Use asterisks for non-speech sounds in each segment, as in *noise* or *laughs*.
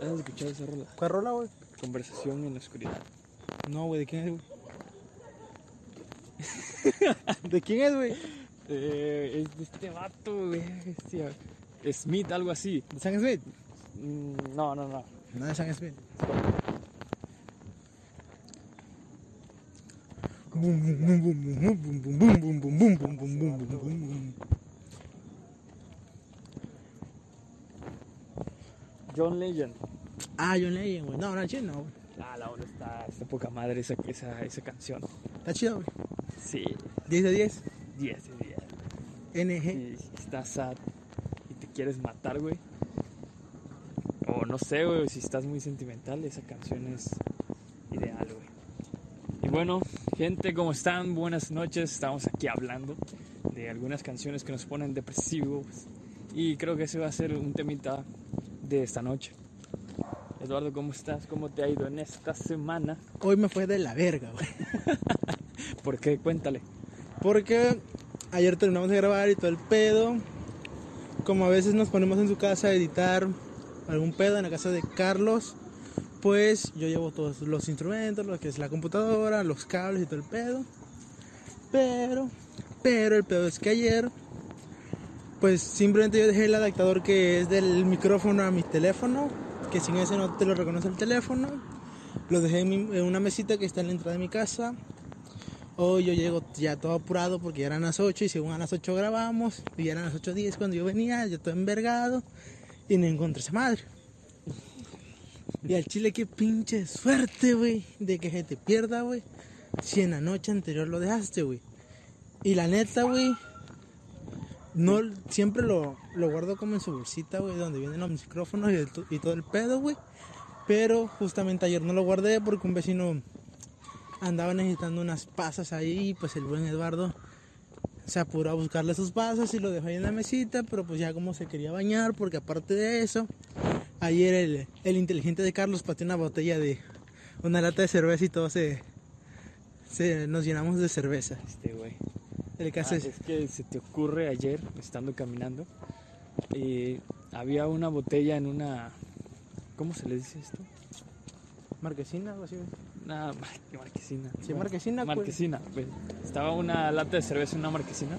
¿Has escuchado esa rola? ¿Cuál rola, güey? Conversación en la oscuridad. No, güey, ¿de quién es, güey? ¿De quién es, güey? Eh, es de este vato, güey. Smith, algo así. ¿De Sam Smith? Mm, No, no, no. No, de Sam Smith. John Legend. Ah, John Legend, güey. No, no, güey. Ah, la onda está, está poca madre esa, esa, esa canción. Está chido, güey. Sí, 10 de 10. 10 de 10. NG. Si estás sad y te quieres matar, güey. O no sé, güey, si estás muy sentimental, esa canción es ideal, güey. Y bueno, gente, ¿cómo están? Buenas noches. Estamos aquí hablando de algunas canciones que nos ponen depresivos. Y creo que ese va a ser un temita de esta noche. Eduardo, ¿cómo estás? ¿Cómo te ha ido en esta semana? Hoy me fue de la verga, güey. *laughs* ¿Por qué? Cuéntale. Porque ayer terminamos de grabar y todo el pedo. Como a veces nos ponemos en su casa a editar algún pedo en la casa de Carlos, pues yo llevo todos los instrumentos, lo que es la computadora, los cables y todo el pedo. Pero, pero el pedo es que ayer, pues simplemente yo dejé el adaptador que es del micrófono a mi teléfono, que sin ese no te lo reconoce el teléfono. Lo dejé en, mi- una mesita que está en la entrada de mi casa. Hoy yo llego ya todo apurado porque ya eran las 8 y según a las 8 grabamos y ya eran las 8.10 cuando yo venía, yo todo envergado y no encontré esa madre. Y al chile qué pinche suerte, güey, de que se te pierda, güey, si en la noche anterior lo dejaste, güey. Y la neta, güey, no, siempre lo, lo guardo como en su bolsita, güey, donde vienen los micrófonos y, el y todo el pedo, güey. Pero justamente ayer no lo guardé porque un vecino andaba necesitando unas pasas ahí, pues el buen Eduardo se apuró a buscarle sus pasas y lo dejó ahí en la mesita, pero pues ya como se quería bañar, porque aparte de eso, ayer el, el inteligente de Carlos pateó una botella de una lata de cerveza y todos se, se nos llenamos de cerveza. Este, güey. El caso Ah, es, es que se te ocurre ayer, estando caminando, y había una botella en una... ¿Cómo se le dice esto? marquesina o así. Una mar- marquesina. Sí, marquesina, pues. Marquesina. pues. Estaba una lata de cerveza en una marquesina.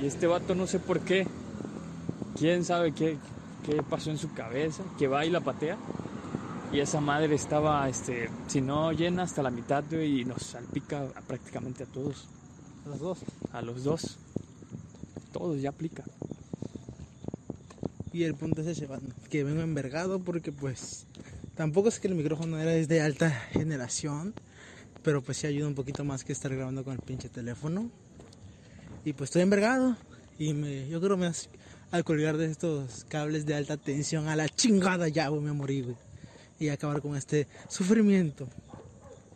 Y este vato no sé por qué. ¿Quién sabe qué, qué pasó en su cabeza? Que va y la patea. Y esa madre estaba, este, si no llena hasta la mitad, y nos salpica prácticamente a todos. Los dos. A los dos. Todos ya aplica. Y el punto es ese, que vengo envergado porque pues tampoco es que el micrófono era de alta generación, pero pues sí ayuda un poquito más que estar grabando con el pinche teléfono. Y pues estoy envergado y me, yo creo me al colgar de estos cables de alta tensión a la chingada ya, me morí, güey. Y acabar con este sufrimiento.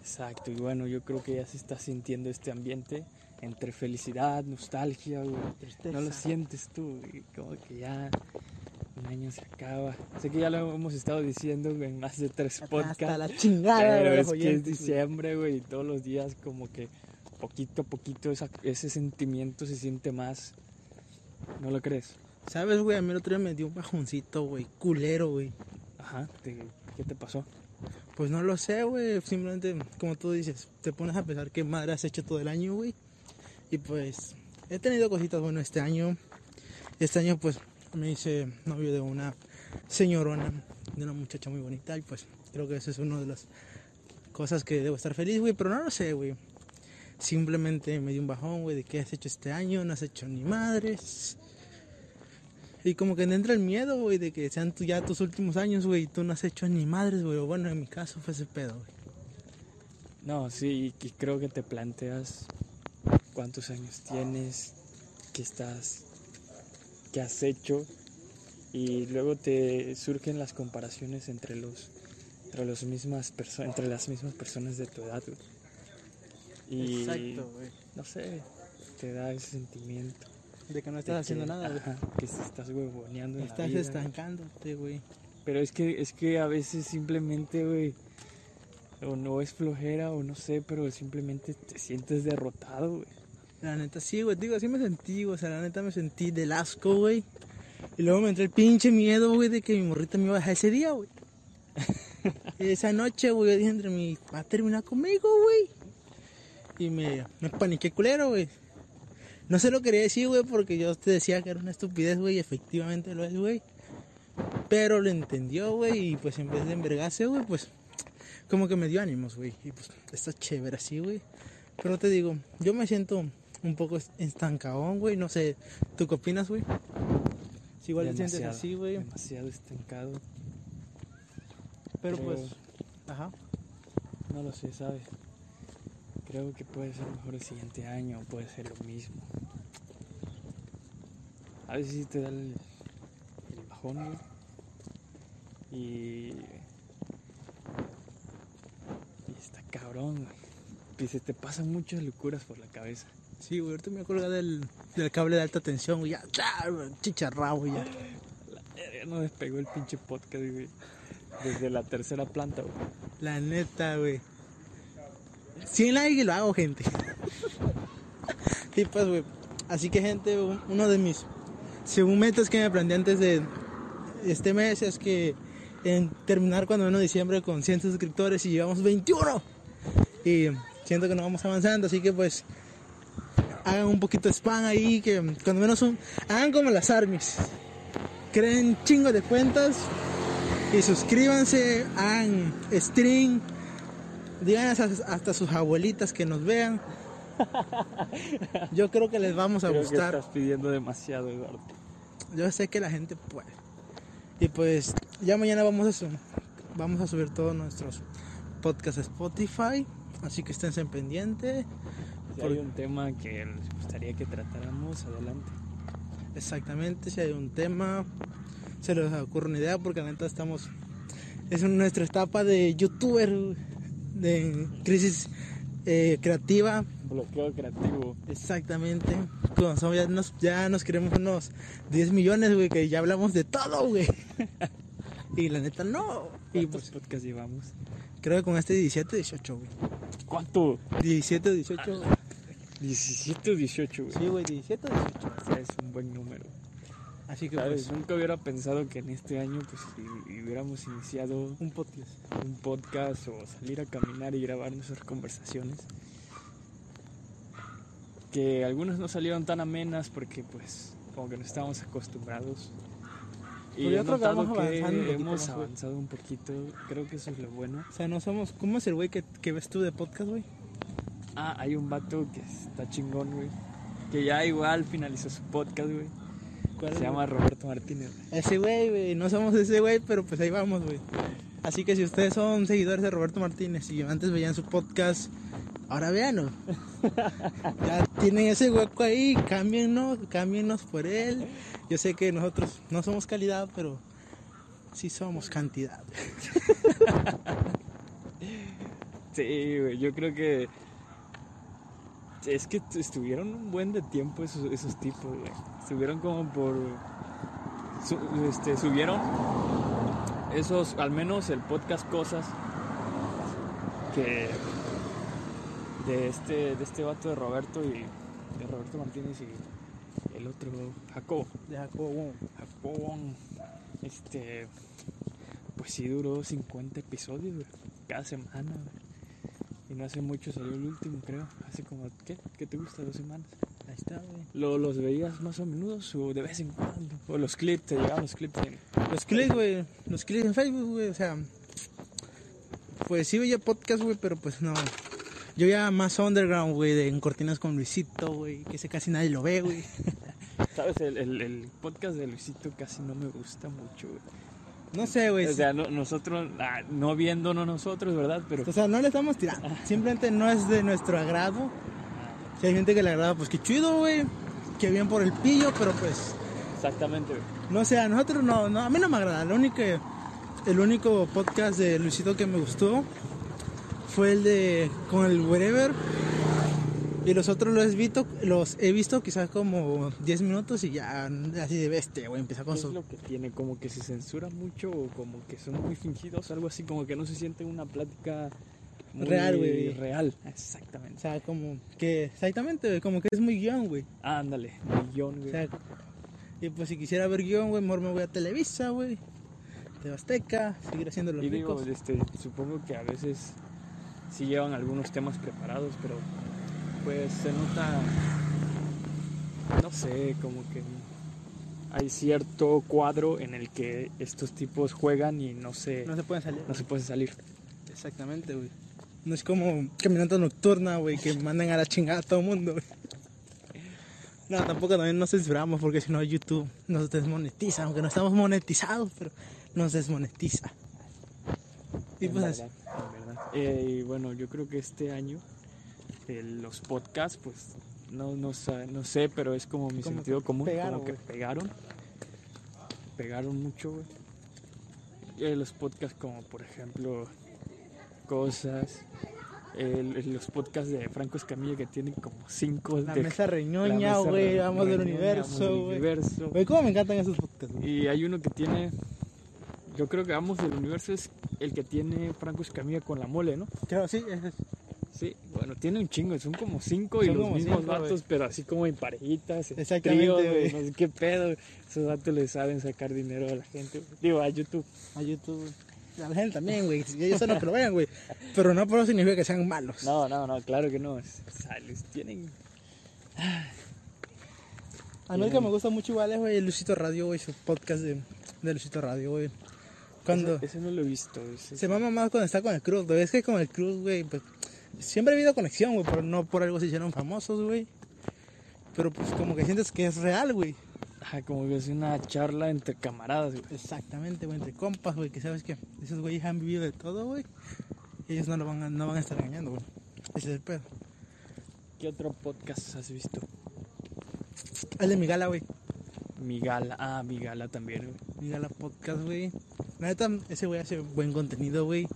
Exacto, y bueno, yo creo que ya se está sintiendo este ambiente entre felicidad, nostalgia, güey. No lo sientes tú, güey, como que ya un año se acaba. Sé que ya lo hemos estado diciendo güey, en más de tres podcasts. Hasta la chingada, pero es que es diciembre, güey, y todos los días como que poquito a poquito esa- ese sentimiento se siente más. ¿No lo crees? ¿Sabes, güey? A mí el otro día me dio un bajoncito, güey, culero, güey. Ajá, te- ¿qué te pasó? Pues no lo sé, güey. Simplemente, como tú dices, te pones a pensar qué madre has hecho todo el año, güey. Y pues, he tenido cositas bueno este año. Este año, pues, me hice novio de una señorona, de una muchacha muy bonita. Y pues, creo que eso es una de las cosas que debo estar feliz, güey. Pero no lo sé, güey. Simplemente me dio un bajón, güey, de qué has hecho este año. No has hecho ni madres. Y como que entra el miedo, güey, de que sean ya tus últimos años, güey, y tú no has hecho ni madres, güey. Bueno, en mi caso fue ese pedo, güey. No, sí, y creo que te planteas cuántos años tienes, qué estás, qué has hecho, y luego te surgen las comparaciones entre los, entre los mismas perso- entre las mismas personas de tu edad, güey. Y güey. no sé, te da ese sentimiento. De que no estás haciendo que- nada, güey. ajá, que estás huevoneando en la Estás vida. estancándote, güey. Pero es que, es que a veces simplemente, güey, o no es flojera o no sé, pero simplemente te sientes derrotado, güey. La neta, sí, güey. Digo, así me sentí, güey. O sea, la neta me sentí del asco, güey. Y luego me entró el pinche miedo, güey, de que mi morrita me iba a dejar ese día, güey. *laughs* Y esa noche, güey, yo dije entre mí, va a terminar conmigo, güey. Y me, me paniqué culero, güey. No se lo quería decir, güey, porque yo te decía que era una estupidez, güey, y efectivamente lo es, güey. Pero lo entendió, güey, y pues en vez de envergarse, güey, pues como que me dio ánimos, güey. Y pues está chévere así, güey. Pero te digo, yo me siento un poco estancadón, güey. No sé, ¿tú qué opinas, güey? Si igual te sientes Demasiado, así, güey. Demasiado estancado. Pero creo. pues, ajá. No lo sé, ¿sabes? Creo que puede ser mejor el siguiente año, puede ser lo mismo. A veces sí te da el, el bajón, güey. Y. Y está cabrón, güey. Y se te pasan muchas locuras por la cabeza. Sí, güey, ahorita me acuerdo del, del cable de alta tensión, güey. Ya, chicharrado, güey, ya. La verga, no despegó el pinche podcast, güey. Desde la tercera planta, güey. La neta, güey. 100 likes y lo hago, gente. *laughs* y pues, güey. Así que, gente, un- uno de mis según metas que me planteé antes de este mes es que en terminar cuando menos diciembre con 100 suscriptores y llevamos 21. Y siento que no vamos avanzando, así que pues hagan un poquito de spam ahí, que cuando menos un, hagan como las armies. Creen chingo de cuentas y suscríbanse, hagan stream, digan hasta, sus abuelitas que nos vean. Yo creo que les vamos a Creo que gustar. estás pidiendo demasiado, Eduardo. Yo sé que la gente puede. Y pues ya mañana vamos a, vamos a subir todos nuestros podcasts a Spotify. Así que estén pendientes. Si Por- hay un tema que les gustaría que tratáramos, adelante. Exactamente, si hay un tema, se les ocurre una idea, porque la neta estamos. Es nuestra etapa de youtuber, de crisis eh, creativa. Bloqueo creativo. Exactamente. Como ya, nos, ya nos queremos unos 10 millones, güey, que ya hablamos de todo, güey. *laughs* y la neta, no. Y ¿Cuántos pues podcasts llevamos? creo que con este 17, 18, güey. ¿Cuánto? 17, 18, güey. 17 o 18, güey. Sí, güey, 17, 18. O sea, es un buen número. Así que ¿Sabes? pues, Nunca hubiera pensado que en este año pues hu- hubiéramos iniciado un podcast. un podcast o salir a caminar y grabar nuestras conversaciones. Que algunas no salieron tan amenas porque pues como que no estábamos acostumbrados. Y Pero yo creo que vamos avanzando hemos avanzado un poquito. Creo que eso es lo bueno. O sea, no somos. ¿Cómo es el güey que, que ves tú de podcast, güey? Ah, hay un vato que está chingón, güey. Que ya igual finalizó su podcast, güey. ¿Cuál, Se llama Roberto Martínez. güey. Ese güey, güey. No somos ese güey, pero pues ahí vamos, güey. Así que si ustedes son seguidores de Roberto Martínez y antes veían su podcast, ahora véanlo. *laughs* ya tienen ese hueco ahí, cámbienos, cámbienos por él. Yo sé que nosotros no somos calidad, pero sí somos cantidad. *laughs* Sí, güey, yo creo que. Es que estuvieron un buen de tiempo esos, esos tipos, güey. Estuvieron como por. su- este, subieron esos, al menos el podcast Cosas. Que. De este, de este vato de Roberto y. De Roberto Martínez y el otro, Jacobo. De Jacobo. Jacobo. Este. Pues sí duró 50 episodios, güey. Cada semana, güey. Y no hace mucho salió el último, creo. Hace como, ¿qué? ¿Qué te gusta? ¿Dos semanas? Ahí está, güey. ¿Lo, ¿Los veías más o menos o de vez en cuando? ¿O los clips? ¿Te llegaban los clips? en- Los clics, güey. Los clics en Facebook, güey. O sea, pues sí veía podcast, güey, pero pues no. Yo ya más underground, güey, de en cortinas con Luisito, güey, que ese casi nadie lo ve, güey. *laughs* ¿Sabes? El, el, el podcast de Luisito casi no me gusta mucho, güey. No sé, güey. O sea, no- nosotros, ah, no viéndonos nosotros, ¿verdad? Pero O sea, no le estamos tirando. Simplemente no es de nuestro agrado. Si hay gente que le agrada, pues qué chido, güey. Qué bien por el pillo, pero pues, exactamente, güey. no sé, a nosotros no, no, a mí no me agrada. Lo único, el único podcast de Luisito que me gustó fue el de con el Wherever. Y los otros los he visto, los he visto quizás como 10 minutos y ya así de bestia, güey, empieza con ¿Qué es su... lo que tiene? Como que se censura mucho o como que son muy fingidos, algo así, como que no se siente una plática muy Real, güey. Real, O exactamente. sea, como que, exactamente, güey, como que es muy guion, güey. Ándale, millón, O güey. sea, y pues si quisiera ver guion, güey, mejor me voy a Televisa, güey. de Azteca, seguir haciendo los Y digo, ricos. este, supongo que a veces sí llevan algunos temas preparados, pero pues se nota, no sé, como que hay cierto cuadro en el que estos tipos juegan y no se, No se pueden salir. no se puede salir. Exactamente, güey. No es como caminata nocturna, güey, que mandan a la chingada a todo el mundo, güey. No, tampoco también nos censuramos porque si no YouTube nos desmonetiza, aunque no estamos monetizados, pero nos desmonetiza. Y En pues verdad, en verdad. Eh, y bueno, yo creo que este año eh, los podcasts, pues no, no, no sé, pero es como mi Como sentido común, pegaron, como que pegaron, pegaron mucho, güey. Eh, los podcasts como por ejemplo cosas, el- los podcasts de Franco Escamilla que tienen como cinco La de mesa reñoña, güey, vamos del universo, güey. cómo me encantan esos podcasts. Y hay uno que tiene, yo creo que Vamos del Universo es el que tiene Franco Escamilla con la mole, ¿no? Creo, sí, ese es- Sí, bueno, tiene un chingo, son como cinco y Son los como mismos cinco, vatos, güey. pero así como en parejitas, en Exactamente, tríos, güey. güey, no sé qué pedo. Esos vatos le saben sacar dinero a la gente, digo, a YouTube. a YouTube. A la gente también, güey. Ellos son los que lo vean, güey. Pero no por eso significa que sean malos. No, no, no, claro que no. es- o sea, les tienen... A mí el que me gusta mucho igual es, güey, el Lucito Radio, güey, su podcast de, de Lucito Radio, güey. Cuando... Ese, ese no lo he visto. ese- Se mama más cuando está con el Cruz, güey. Es que con el Cruz, güey, pues siempre ha habido conexión, güey, pero no por algo se hicieron famosos, güey. Pero pues como que sientes que es real, güey. Ajá, como que es una charla entre camaradas, güey. Exactamente, güey, entre compas, güey, que sabes que esos güeyes han vivido de todo, güey. Y ellos no lo van a, no van a estar engañando, güey. Ese es el pedo. ¿Qué otro podcast has visto? El de Migala, güey. Migala, ah, Migala también, güey. Migala Podcast, güey. La neta, ese güey hace buen contenido, güey.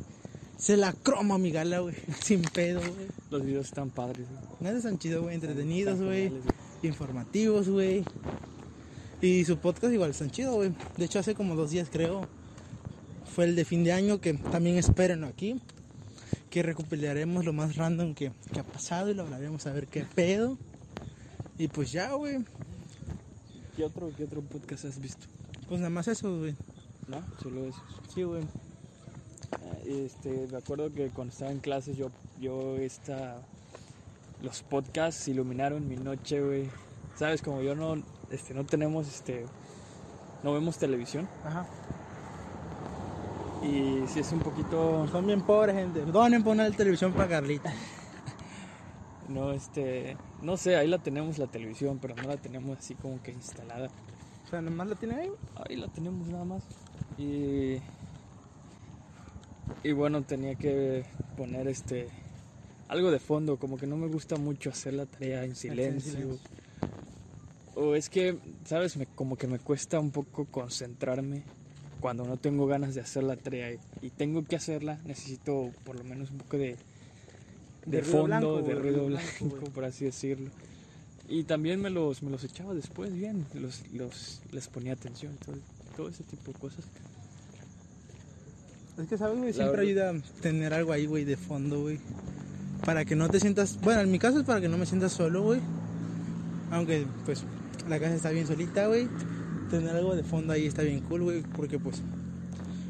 Se la croma Migala, güey. *laughs* Sin pedo, güey. Los videos están padres, güey. Nada están chidos, güey. Entretenidos, güey. informativos, güey. Y su podcast igual están chido, güey. De hecho, hace como dos días, creo, fue el de fin de año, que también espérenlo aquí. Que recopilaremos lo más random que, que ha pasado y lo hablaremos a ver qué pedo. Y pues ya, güey. ¿Qué otro, ¿Qué otro podcast has visto? Pues nada más eso, güey. ¿No? Solo esos. Sí, güey. Este, me acuerdo que cuando estaba en clases yo, yo esta, los podcasts iluminaron mi noche, güey. Sabes, como yo no, este, no tenemos, este, no vemos televisión Ajá. y si es un poquito, Son bien pobres, gente. Donen poner la televisión para Carlita. *laughs* no, este, no sé, ahí la tenemos la televisión, pero no la tenemos así como que instalada. O sea, nomás la tienen ahí. Ahí la tenemos nada más. Y, y bueno, tenía que poner este algo de fondo, como que no me gusta mucho hacer la tarea en silencio. silencio. O es que, ¿sabes? Me, como que me cuesta un poco concentrarme cuando no tengo ganas de hacer la tarea y, tengo que hacerla, necesito por lo menos un poco de, de, fondo, blanco, de ruido blanco, blanco, por así decirlo. Y también me los, me los echaba después bien, los, los, les ponía atención, todo, todo ese tipo de cosas. Es que, ¿sabes, güey? Siempre ayuda tener algo ahí, güey, de fondo, güey. Para que no te sientas... Bueno, en mi caso es para que no me sientas solo, güey. Aunque, pues, la casa está bien solita, güey. Tener algo de fondo ahí está bien cool, güey. Porque, pues,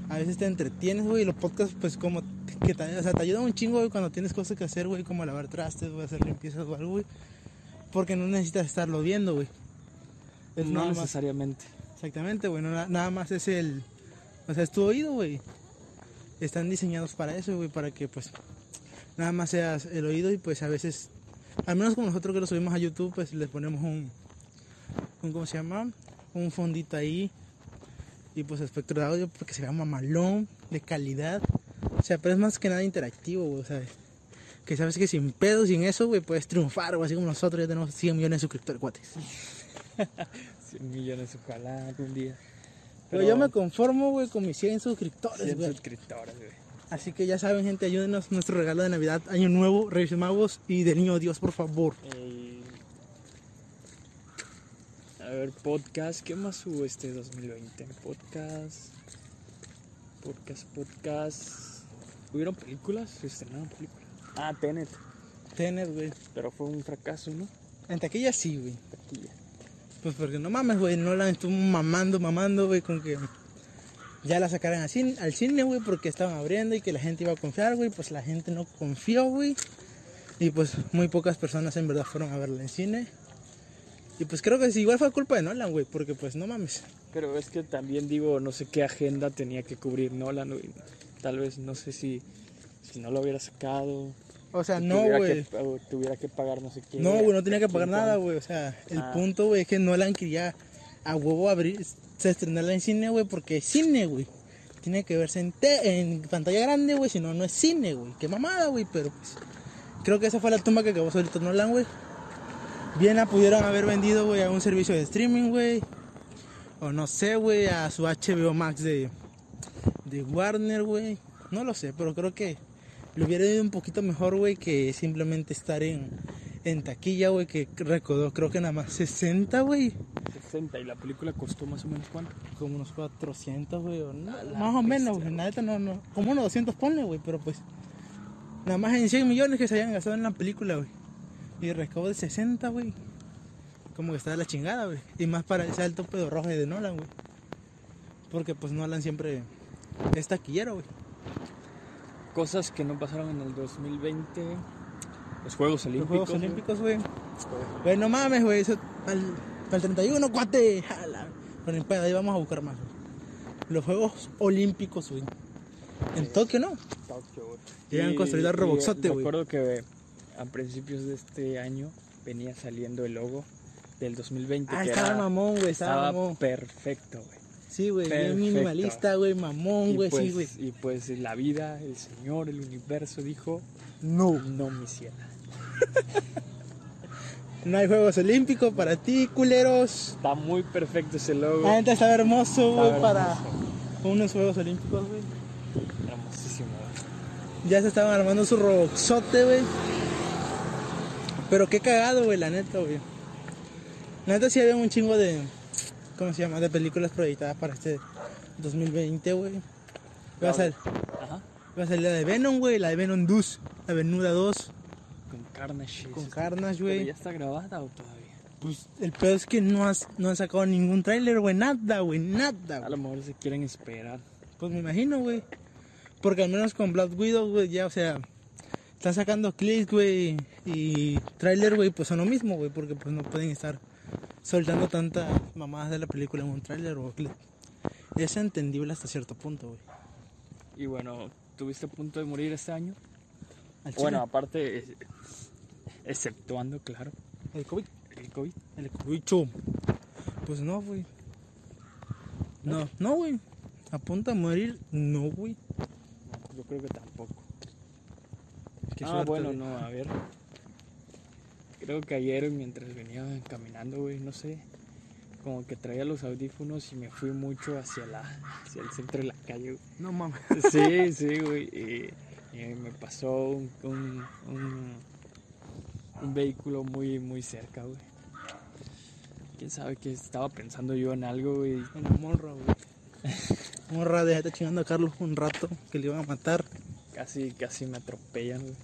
a veces te entretienes, güey. Y los podcasts, pues, como... Que te, o sea, te ayudan un chingo, güey, cuando tienes cosas que hacer, güey. Como lavar trastes, güey, hacer limpiezas o algo, güey. Porque no necesitas estarlo viendo, güey. Es no más... necesariamente. Exactamente, güey. no, nada más es el. O sea, es tu oído, güey. Están diseñados para eso, güey. Para que, pues, nada más seas el oído y, pues, a veces. Al menos como nosotros que lo subimos a YouTube, pues, les ponemos un. un ¿Cómo se llama? Un fondito ahí. Y, pues, espectro de audio, porque se llama malón, de calidad. O sea, pero es más que nada interactivo, güey. Sea, que sabes que sin pedo, sin eso, güey, puedes triunfar, güey. Así como nosotros ya tenemos 100 millones de suscriptores, guates. 100 *laughs* millones, ojalá algún día. Pero yo me conformo, güey, con mis 100 suscriptores, 100 güey. suscriptores, güey. Así que ya saben, gente, ayúdenos nuestro regalo de Navidad, Año Nuevo, Reyes Magos y del Niño Dios, por favor. Eh, a ver, podcast. ¿Qué más hubo este 2020? Podcast. Podcast, podcast. ¿Hubieron películas? Se estrenaron películas. Ah, Tenet. Tener, güey. Pero fue un fracaso, ¿no? En taquilla sí, güey. Taquilla. Pues porque no mames, güey, no estuvo mamando, mamando, güey, con que ya la sacaran al cine, al cine, güey, porque estaban abriendo y que la gente iba a confiar, güey. Pues la gente no confió, güey. Y pues muy pocas personas en verdad fueron a verla en cine. Y pues creo que igual fue culpa de Nolan, güey, porque pues no mames. Pero es que también digo, no sé qué agenda tenía que cubrir Nolan, güey. Tal vez, no sé si, si no lo hubiera sacado. O sea, no, güey. tuviera que pagar no sé qué. No, güey, no tenía que pagar nada, güey. O sea, el Ah. punto, güey, es que Nolan quería a huevo abrir, se estrenarla en cine, güey, porque es cine, güey. Tiene que verse en, te- en pantalla grande, güey, si no, no es cine, güey. Qué mamada, güey, pero pues. Creo que esa fue la tumba que acabó solito Nolan, güey. Bien la pudieron haber vendido, güey, a un servicio de streaming, güey. O no sé, güey, a su HBO Max de, de Warner, güey. No lo sé, pero creo que le hubiera ido un poquito mejor, güey, que simplemente estar en, en taquilla, güey, que recaudó creo que nada más 60, güey. 60 y la película costó más o menos cuánto. Como unos 400, güey, o no, A la más o menos, güey. Neta no, no. Como unos 200 ponle, güey, pero pues. Nada más en 100 millones que se hayan gastado en la película, güey. Y recaudo de 60, güey. Como que está de la chingada, güey. Y más para ese alto pedo rojo de Nolan, güey. Porque pues Nolan siempre es taquillero, güey. Cosas que no pasaron en el 2020. Los Juegos Los Olímpicos. Juegos güey. Olímpicos, güey. Güey, no mames, güey. Eso para el 31, cuate. Jala. Pero ni pedo, ahí vamos a buscar más. Los Juegos Olímpicos, güey. En Tokio, ¿no? Tokio, güey. Han construido y Roboxote, güey. Recuerdo que a principios de este año venía saliendo el logo del 2020. Ah, que estaba era- mamón, güey. Estaba, Estaba mamón. perfecto, güey. Sí, güey. Bien minimalista, güey. Mamón, güey. pues, Sí, güey. y pues la vida, el Señor, el universo dijo, No. no mi ciela. *laughs* No hay Juegos Olímpicos para ti, culeros. Está muy perfecto ese logo. La neta está hermoso, güey, para unos Juegos Olímpicos, güey. Hermosísimo. güey. Ya se estaban armando su roboxote, güey. Pero qué cagado, güey, la neta, güey. La neta sí había un chingo de. ¿Cómo se llama? De películas proyectadas para este 2020, güey. Iba a, sal- Ajá. iba a salir la de Venom, güey. La de Venom 2. La Venuda 2. Con Carnage. Con Carnage, ¿Pero güey. ¿Ya está grabada o todavía? Pues el pedo es que no, has, no han sacado ningún tráiler, güey. Nada, güey. Nada, A güey. lo mejor se quieren esperar. Pues me imagino, güey. Porque al menos con Black Widow, güey, ya, o sea, están sacando clips, güey, y tráiler, güey, pues son lo mismo, güey, porque pues no pueden estar soltando tantas mamadas de la película en un tráiler o clip. Y es entendible hasta cierto punto, güey. Y bueno, ¿tuviste a punto de morir este año? Bueno, aparte, exceptuando, claro, el COVID, el COVID. el COVID, chu. Pues no, güey. No, no, güey. A punto de morir, no, güey. No, yo creo que tampoco. Qué ah, suerte, bueno, güey. no, a ver. Creo que ayer mientras venía caminando, güey, no sé, como que traía los audífonos y me fui mucho hacia la hacia el centro de la calle. güey. No mames. Sí, sí, güey. Y, y me pasó un, un, un, un vehículo muy, muy cerca, güey. Quién sabe que estaba pensando yo en algo, güey. En la morra, güey. *laughs* Morra, déjate chingando a Carlos un rato, que le iban a matar. Casi, casi me atropellan, güey.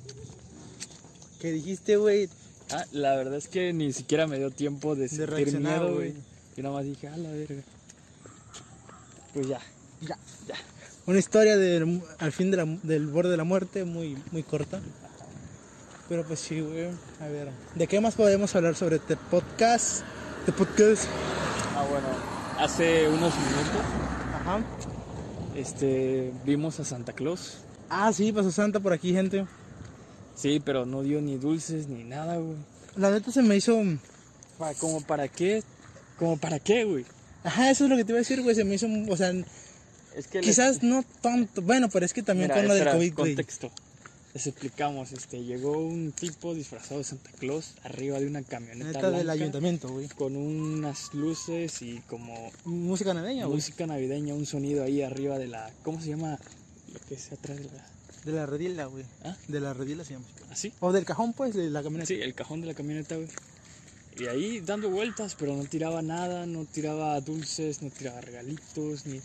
¿Qué dijiste, güey? Ah, la verdad es que ni siquiera me dio tiempo de sentir reaccionar, miedo, güey. güey. Yo nada más dije, a la verga. Pues ya. Ya. Ya. Una historia del, al fin de la- del borde de la muerte muy, muy corta. Pero pues sí, güey. A ver, ¿de qué más podemos hablar sobre este podcast? Este podcast. Ah, bueno. Hace unos minutos, Ajá. este, vimos a Santa Claus. Ah, sí, pasó Santa por aquí, gente. Sí, pero no dio ni dulces ni nada, güey. La neta se me hizo... Pa- ¿Como para qué? ¿Como para qué, güey? Ajá, eso es lo que te iba a decir, güey. Se me hizo... O sea, Es que quizás no tanto... Bueno, pero es que también con lo del COVID, güey. contexto. Les explicamos, este, llegó un tipo disfrazado de Santa Claus arriba de una camioneta Neta del ayuntamiento, güey. con unas luces y como Música navideña, güey. música navideña, un sonido ahí arriba de la, ¿cómo se llama? Lo que es atrás de la, De la redila, güey. ¿Ah? De la redila se llama. ¿así? O del cajón, pues, de la camioneta. Sí, el cajón de la camioneta, güey. Y ahí dando vueltas, pero no tiraba nada, no tiraba dulces, no tiraba regalitos, ni,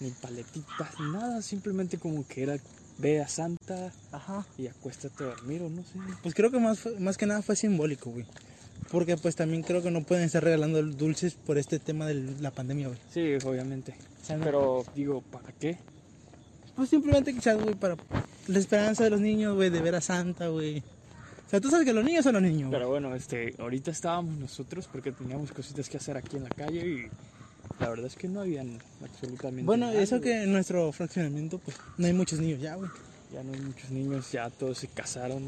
ni paletitas, ni nada. Simplemente como que era, ve a Santa Ajá. y acuéstate a dormir o no sé. Pues creo que más, más que nada fue simbólico, güey. Porque pues también creo que no pueden estar regalando dulces por este tema de la pandemia, güey. Sí, obviamente. Pero digo, ¿para qué? Pues simplemente quizás, güey, para la esperanza de los niños, güey, de ver a Santa, güey. O sea, tú sabes que los niños son los niños. Pero bueno, este, ahorita estábamos nosotros porque teníamos cositas que hacer aquí en la calle y la verdad es que no habían absolutamente Bueno, eso que en nuestro fraccionamiento, pues, no hay muchos niños ya, güey. Ya no hay muchos niños, ya todos se casaron,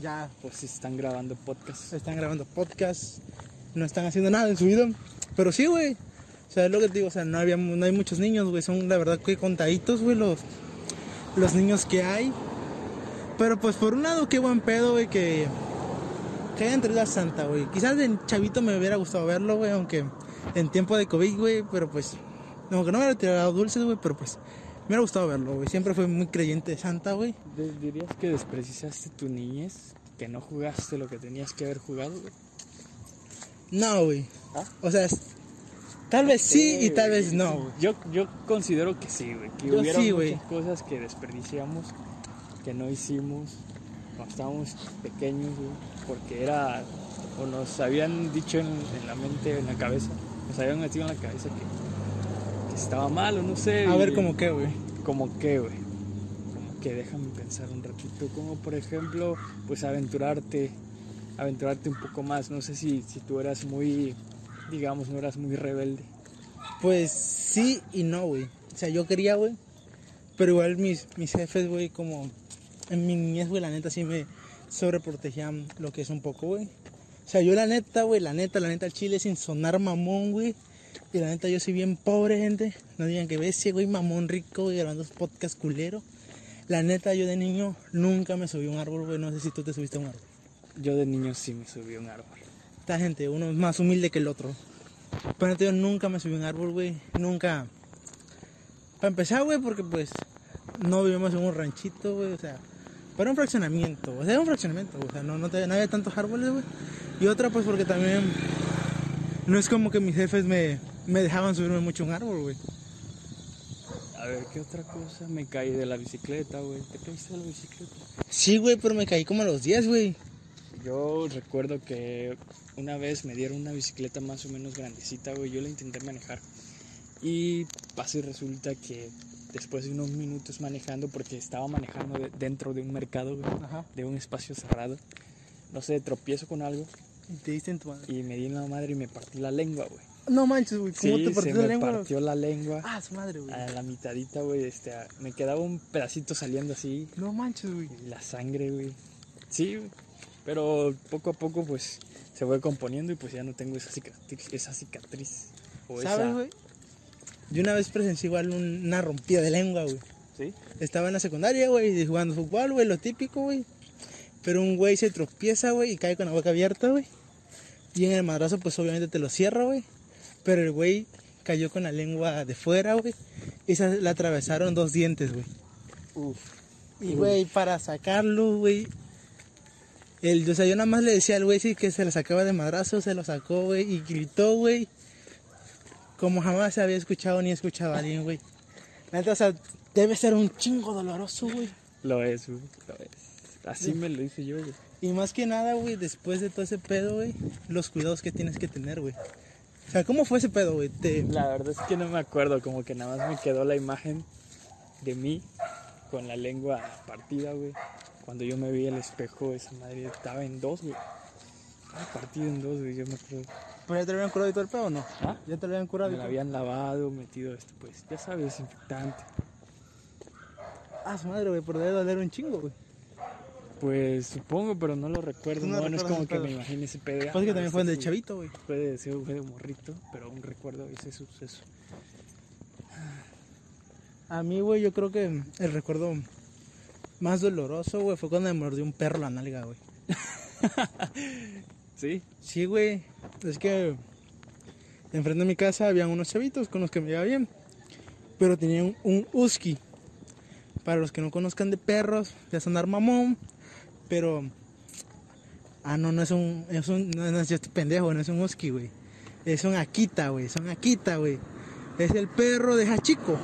Ya pues están grabando podcasts. están grabando podcast, no están haciendo nada en su vida. Pero sí, güey. O sea, es lo que te digo, o sea, no, había, no hay muchos niños, güey. Son la verdad que contaditos, güey, los, los niños que hay. Pero pues por un lado, qué buen pedo, güey, que, que hayan traído a Santa, güey. Quizás de chavito me hubiera gustado verlo, güey, aunque en tiempo de COVID, güey, pero pues, aunque no me hubiera tirado dulces, güey, pero pues me hubiera gustado verlo, güey. Siempre fui muy creyente de Santa, güey. ¿Dirías que despreciaste tu niñez? ¿Que no jugaste lo que tenías que haber jugado? güey? No, güey. ¿Ah? O sea, tal vez sí y tal vez no. güey. Yo, yo considero que sí, güey. Que Yo hubiera sí, muchas güey. cosas que desperdiciamos, que no hicimos cuando estábamos pequeños, güey. Porque era, o nos habían dicho en, en la mente, en la cabeza, nos habían metido en la cabeza que, que estaba mal o no sé. A ver, como que, güey. ¿Como qué, güey? Como que déjame pensar un ratito. Como por ejemplo, pues aventurarte, aventurarte un poco más. No sé si, si tú eras muy, digamos, no eras muy rebelde. Pues sí y no, güey. O sea, yo quería, güey. Pero igual mis, mis jefes, güey, como en mi niñez, güey, la neta sí me sobreprotegían lo que es un poco, güey. O sea, yo la neta, güey, la neta, la neta, al chile sin sonar mamón, güey. Y la neta, yo soy bien pobre, gente. No digan que ves, güey, mamón rico, güey, grabando podcast culero. La neta, yo de niño nunca me subí a un árbol, güey. No sé si tú te subiste a un árbol. Yo de niño sí me subí a un árbol. Esta gente, uno es más humilde que el otro. Pero yo nunca me subí a un árbol, güey. Nunca. Para empezar, güey, porque pues no vivimos en un ranchito, güey. O sea, para un fraccionamiento. O sea, era un fraccionamiento, O sea, no, no, te- no había tantos árboles, güey. Y otra, pues porque también no es como que mis jefes me, me dejaban subirme mucho a un árbol, güey. A ver, ¿qué otra cosa? Me caí de la bicicleta, güey. ¿Te caíste de la bicicleta? Sí, güey, pero me caí como a los 10, güey. Yo recuerdo que una vez me dieron una bicicleta más o menos grandecita, güey. Yo la intenté manejar. Y pasa y resulta que después de unos minutos manejando, porque estaba manejando de- dentro de un mercado, güey, Ajá. de un espacio cerrado, no sé, tropiezo con algo Y te diste en tu madre. y me di en la madre y me partí la lengua, güey. No manches, güey. ¿Cómo Sí, te se me la lengua? partió la lengua Ah, su madre, güey. a la mitadita, güey. Este, me quedaba un pedacito saliendo así No manches, güey. y la sangre, güey. Sí, güey. Pero poco a poco, pues, se fue componiendo y pues ya no tengo esa cicatriz. Esa cicatriz o ¿Sabes, esa- güey? Yo una vez presencié igual un- una rompida de lengua, güey. ¿Sí? Estaba en la secundaria, güey, jugando fútbol, güey, lo típico, güey. Pero un güey se tropieza, güey, y cae con la boca abierta, güey. Y en el madrazo, pues obviamente te lo cierra, güey. Pero el güey cayó con la lengua de fuera, güey. Y se le atravesaron dos dientes, güey. Uf. Y, güey, para sacarlo, güey. El, o sea, yo nada más le decía al güey sí, que se lo sacaba de madrazo, se lo sacó, güey, y gritó, güey. Como jamás se había escuchado ni escuchado a alguien, güey. La neta, o sea, debe ser un chingo doloroso, güey. Lo es, güey. Lo es. Así me lo hice yo, güey. Y más que nada, güey, después de todo ese pedo, güey, los cuidados que tienes que tener, güey. O sea, ¿cómo fue ese pedo, güey? Te... La verdad es que no me acuerdo, como que nada más me quedó la imagen de mí con la lengua partida, güey. Cuando yo me vi el espejo, esa madre estaba en dos, güey. Estaba partido en dos, güey, yo me acuerdo. ¿Pero ya te lo habían curado y todo el pedo o no? ¿Ah? ¿Ya te lo habían curado? Me todo? habían lavado, metido esto, pues, ya sabes, desinfectante. Ah, su madre, güey, por debe doler un chingo, güey. Pues supongo, pero no lo recuerdo. No No, no es como que me imagine ese pedo. Pues que también fue de chavito, güey. Puede ser fue de morrito, pero aún recuerdo ese suceso. A mí, güey, yo creo que el recuerdo más doloroso, güey, fue cuando me mordió un perro la nalga, güey. *laughs* ¿Sí? Sí, güey. Es que enfrente de mi casa habían unos chavitos con los que me llevaba bien. Pero tenían un husky. Para los que no conozcan de perros, ya sonar mamón. Pero. Ah, no, no es un. Es un no, no, yo estoy pendejo, no es un husky, güey. Es un Akita, güey. Son Akita, güey. Es el perro de Hachiko.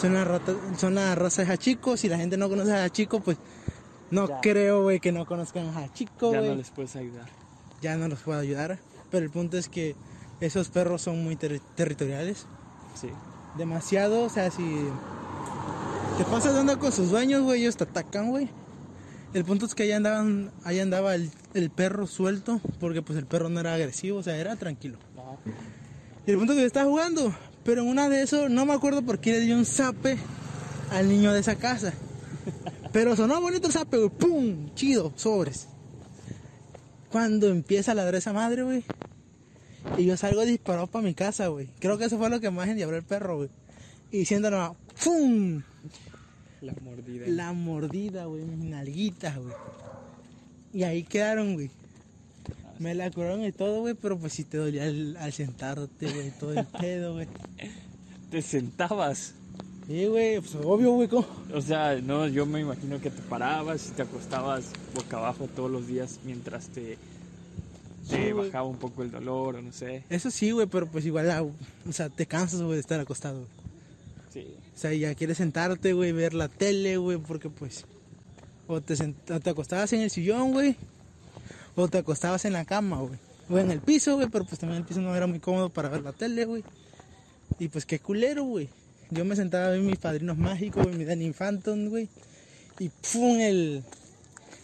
Son la, rata, son la raza de Hachiko. Si la gente no conoce a Hachiko, pues. No Ya. creo, güey, que no conozcan a Hachiko, ya no les puedes ayudar. ya no los puedo ayudar. Pero el punto es que esos perros son muy ter- territoriales. Sí. Demasiado, o sea, si te pasas de onda con sus dueños, güey, ellos te atacan, güey. El punto es que ahí andaban, ahí andaba el, el perro suelto, porque pues el perro no era agresivo, o sea, era tranquilo. Y el punto es que yo estaba jugando, pero en una de esos, no me acuerdo por qué le dio un zape al niño de esa casa. Pero sonó bonito el zape, güey, ¡pum! Chido, sobres. Cuando empieza a ladrar esa madre, güey. Y yo salgo disparado para mi casa, güey. Creo que eso fue lo que más endiabló el perro, güey. Y diciendo nomás, ¡pum! La mordida. La mordida, güey, mis nalguitas, güey. Y ahí quedaron, güey. *laughs* Me la curaron y todo, güey, pero pues sí te dolía al sentarte, güey, todo el pedo, güey. Te sentabas. Sí, güey, pues obvio, güey, ¿cómo? O sea, no, yo me imagino que te parabas y te acostabas boca abajo todos los días mientras te, te bajaba un poco el dolor o no sé. Eso sí, güey, pero pues igual, ah, o sea, te cansas, güey, de estar acostado. güey. Sí. O sea, ya quieres sentarte, güey, ver la tele, güey, porque pues... O te, sent- o te acostabas en el sillón, güey. O te acostabas en la cama, güey. O en el piso, güey, pero pues también el piso no era muy cómodo para ver la tele, güey. Y pues qué culero, güey. Yo me sentaba a ver mis padrinos mágicos, güey, mi Danny Phantom, güey. Y pum, el,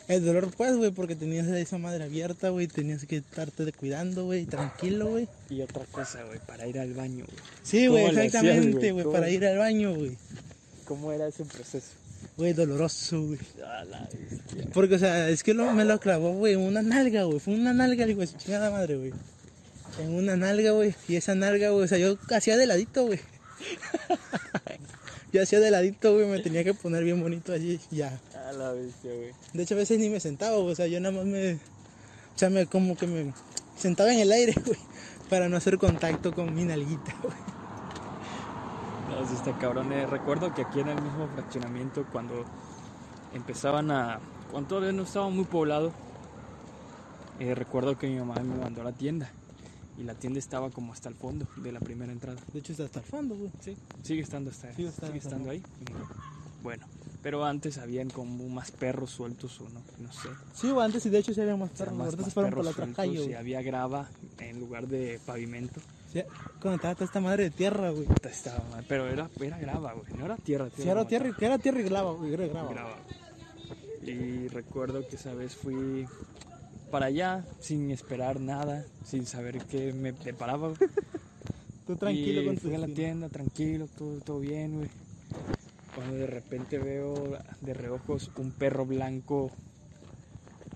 el dolor, pues, güey, porque tenías esa madre abierta, güey. Tenías que estarte cuidando, güey, tranquilo, güey. Y otra cosa, güey, para ir al baño, güey. Sí, ¿Cómo güey, exactamente, güey? para ir al baño, güey. ¿Cómo era ese proceso? Güey, doloroso, güey. Porque, o sea, es que lo- me lo clavó, güey, una nalga, güey. Fue una nalga, digo, su chingada madre, güey. En una nalga, güey. Y esa nalga, güey, o sea, yo hacía de ladito, güey. *laughs* yo hacía de ladito, güey, me tenía que poner bien bonito allí, ya. A la bestia, güey. De hecho, a veces ni me sentaba, güey, o sea, yo nada más me. O sea, me como que me sentaba en el aire, *laughs* güey, para no hacer contacto con mi nalguita, güey. No, sí está cabrón. eh. Recuerdo que aquí en el mismo fraccionamiento, cuando empezaban a. Cuando todavía no estaba muy poblado, eh, recuerdo que mi mamá me mandó a la tienda. Y la tienda estaba como hasta el fondo de la primera entrada. De hecho, está hasta el fondo, güey. Sí, sigue estando hasta Sigue estando sigue estando ahí. Bueno, pero antes habían como más perros sueltos o no, no sé. Sí, antes y de hecho sí había más O sea, perros. más- Ahorita se fueron por la otra calle, había grava en lugar de pavimento. Cuando estaba toda esta madre de tierra, güey. Puta, Estaba mal, pero era, era grava, güey, no era tierra. Sí, era tierra, y- era tierra y grava, güey, era grava. Y recuerdo que esa vez fui para allá sin esperar nada, sin saber qué me preparaba. güey. *laughs* Tú tranquilo y con tu fui a la tienda, tranquilo, todo, todo bien, güey. Cuando de repente veo de reojos un perro blanco,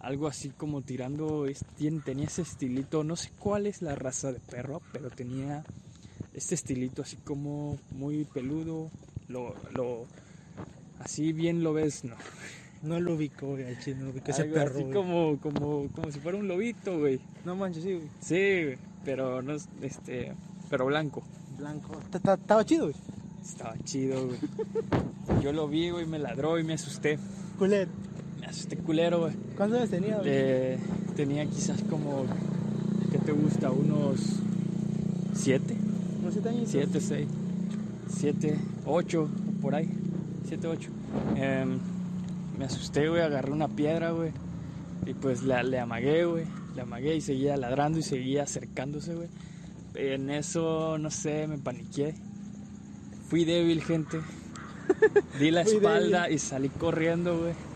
algo así como tirando, tenía ese estilito, no sé cuál es la raza de perro, pero tenía este estilito así como muy peludo, lo, lo, así bien lo ves, ¿no? No lo ubico, güey, al chile, no ubico ese perro, así güey. como, como, como si fuera un lobito, güey. No manches, sí, güey. Sí, güey, pero no es, este, pero blanco. Blanco. Ta- ta- Estaba chido, güey. Estaba chido, güey. Yo lo vi, güey, me ladró y me asusté. Culero. Asusté culero, güey. ¿Cuántos años tenía, güey? Eh, tenía quizás como, ¿qué te gusta? Unos siete, ¿Unos siete años? siete, seis, siete, ocho, por ahí, siete, ocho. Em, me asusté, güey, agarré una piedra, güey. Y pues le, le amagué, güey. Le amagué y seguía ladrando y seguía acercándose, güey. En eso, no sé, me paniqué. Fui débil, gente. Di la *laughs* espalda y salí corriendo, güey.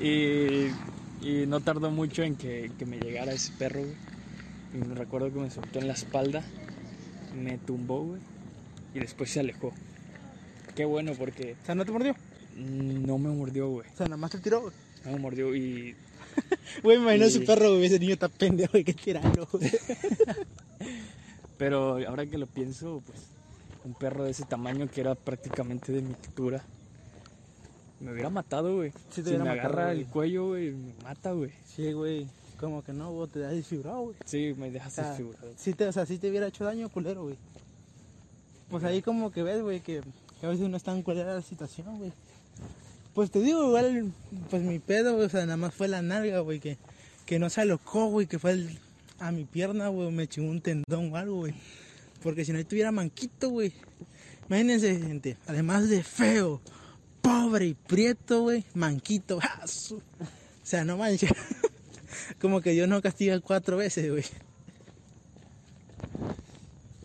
Y, y no tardó mucho en que, que me llegara ese perro, güey. Y me recuerdo que me soltó en la espalda, me tumbó, güey. Y después se alejó. Qué bueno porque O sea, ¿no te mordió? no me mordió, güey. O sea, nada más te tiró, güey. No me mordió y *laughs* Güey, me imagino Sí. ese perro, güey. Ese niño está pendejo, güey, que tirarlo, güey. *laughs* Pero ahora que lo pienso, pues un perro de ese tamaño que era prácticamente de mi altura, me hubiera matado, güey. Sí te si me matado, agarra el cuello, güey, me mata, güey. Sí, güey. Como que no, güey, te das desfibrado, güey. Sí, me dejas O sea, desfigurado. sí te, o sea, sí te hubiera hecho daño, culero, güey. Pues ahí como que ves, güey, que, que a veces no es tan culera la situación, güey. Pues te digo, igual, pues mi pedo, güey, o sea, nada más fue la nalga, güey, que, que no se alocó, güey, que fue el- a mi pierna, güey, me chingó un tendón o algo, güey. Porque si no, ahí tuviera manquito, güey. Imagínense, gente, además de feo, pobre y prieto, güey, manquito. *laughs* O sea, no manches. *laughs* como que Dios no castiga cuatro veces, güey.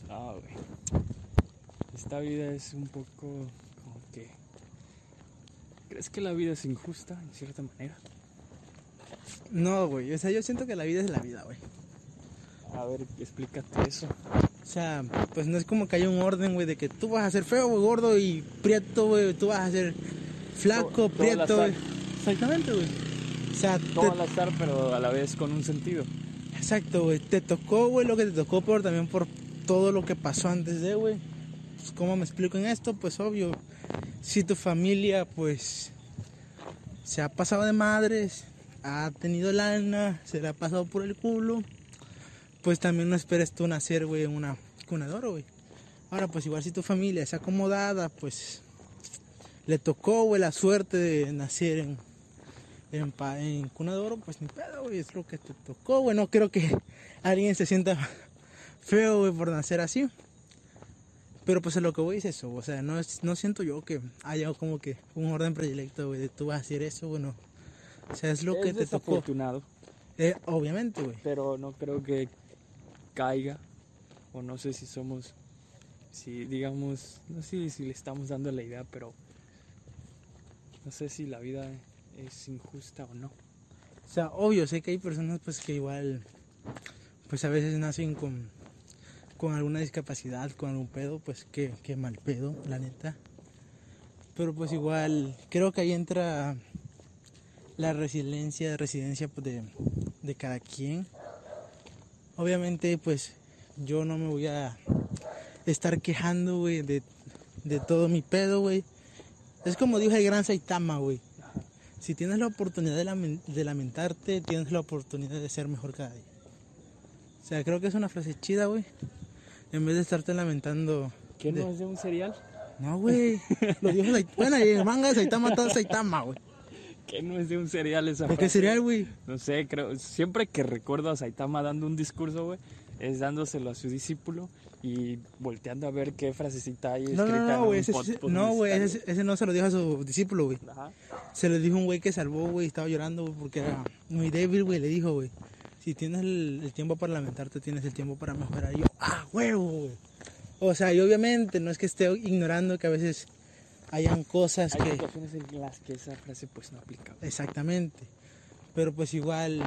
Ah, güey. Esta vida es un poco como que... ¿Crees que la vida es injusta en cierta manera? No, güey. O sea, yo siento que la vida es la vida, güey. A ver, explícate eso. O sea, pues no es como que haya un orden, güey, de que tú vas a ser feo, güey, gordo y prieto, güey. Tú vas a ser flaco, prieto, güey. Exactamente, güey. O sea, Todo al azar, pero a la vez con un sentido. exacto, güey. Te tocó, güey, lo que te tocó, pero también por todo lo que pasó antes de, güey. Pues, ¿Cómo me explico en esto? Pues obvio. Si tu familia, pues, se ha pasado de madres, ha tenido lana, se le ha pasado por el culo, pues también no esperes tú nacer, güey, en una cuna de oro, güey. Ahora, pues igual si tu familia es acomodada, pues le tocó, güey, la suerte de nacer en, en, pa- en cuna de oro, pues ni pedo, güey, es lo que te tocó, güey. No creo que *laughs* alguien se sienta *laughs* feo, güey, por nacer así. Pero pues a lo que voy es eso, o sea, no, es- no siento yo que haya como que un orden predilecto, güey, de tú vas a hacer eso, güey, no. O sea, es lo es que te tocó. desafortunado, Eh, obviamente, güey. pero no creo que caiga. O no sé si somos... Si digamos... No sé si le estamos dando la idea, pero... No sé si la vida es injusta o no. O sea, obvio, sé que hay personas pues que igual, pues a veces nacen con, con alguna discapacidad, con algún pedo, pues que, que mal pedo, la neta. Pero pues igual, creo que ahí entra la resiliencia, residencia pues, de, de cada quien. Obviamente pues yo no me voy a estar quejando, güey, de, de todo mi pedo, güey. Es como dijo el gran Saitama, güey. Si tienes la oportunidad de, lamen- de lamentarte, tienes la oportunidad de ser mejor cada día. O sea, creo que es una frase chida, güey. En vez de estarte lamentando. ¿Qué de- no es de un cereal? No, güey. Lo dijo Saitama. Bueno, y el manga de Saitama está Saitama, güey. ¿Qué no es de un cereal esa ¿De qué frase? sería, güey? No sé, creo, siempre que recuerdo a Saitama dando un discurso, güey, es dándoselo a su discípulo y volteando a ver qué frasecita hay escrita no, no, güey. Ese, no, güey. Ese, ese no se lo dijo a su discípulo, güey. Se lo dijo un güey que salvó, güey. Estaba llorando, güey, porque era muy débil, güey. Le dijo, güey. Si tienes el, el tiempo para lamentarte, tienes el tiempo para mejorar. Y yo, ah, huevo, güey. O sea, y obviamente no es que esté ignorando que a veces hayan cosas Hay que. situaciones en las que esa frase pues no aplica. Exactamente. Pero pues igual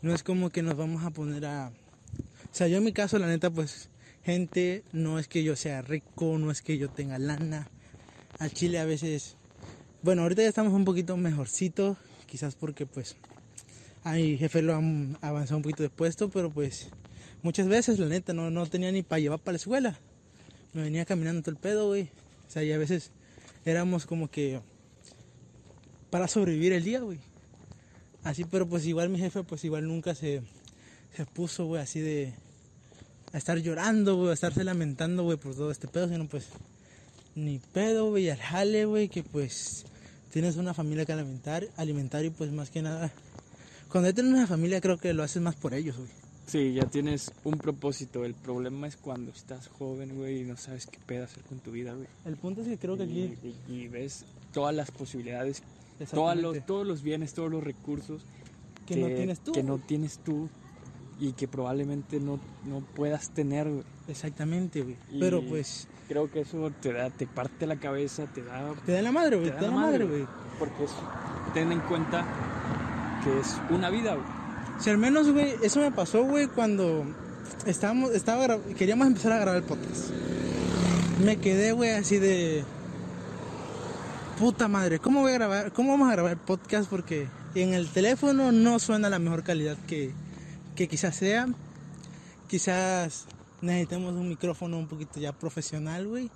no es como que nos vamos a poner a... O sea, yo en mi caso, la neta, pues gente, no es que yo sea rico, no es que yo tenga lana. Al Chile a veces... Bueno, ahorita ya estamos un poquito mejorcito, quizás porque pues a mi jefe lo han avanzado un poquito de puesto, pero pues muchas veces, la neta, no, no tenía ni para llevar para la escuela. Me venía caminando todo el pedo, güey. O sea, y a veces éramos como que para sobrevivir el día, güey. Así, pero pues igual mi jefe, pues igual nunca se, se puso, güey, así de a estar llorando, güey, a estarse lamentando, güey, por todo este pedo, sino pues ni pedo, güey, al jale, güey, que pues tienes una familia que alimentar, alimentar y pues más que nada, cuando tienes una familia creo que lo haces más por ellos, güey. Sí, ya tienes un propósito. El problema es cuando estás joven, güey, y no sabes qué pedo hacer con tu vida, güey. El punto es que creo que aquí... Y, y- y ves todas las posibilidades, todos los, todos los bienes, todos los recursos que no tienes tú. que no tienes tú y que probablemente no, no puedas tener, güey. Exactamente, güey. Pero pues Creo que eso te da, te parte la cabeza, te da, te da la madre, güey, te te da la madre, güey. Porque es, ten en cuenta que es una vida, güey. Si al menos, güey, eso me pasó, güey, cuando estábamos, estaba queríamos empezar a grabar el podcast. Me quedé, güey, así de puta madre, ¿cómo voy a grabar? ¿Cómo vamos a grabar el podcast? Porque en el teléfono no suena la mejor calidad que, que quizás sea. Quizás necesitemos un micrófono un poquito ya profesional, güey.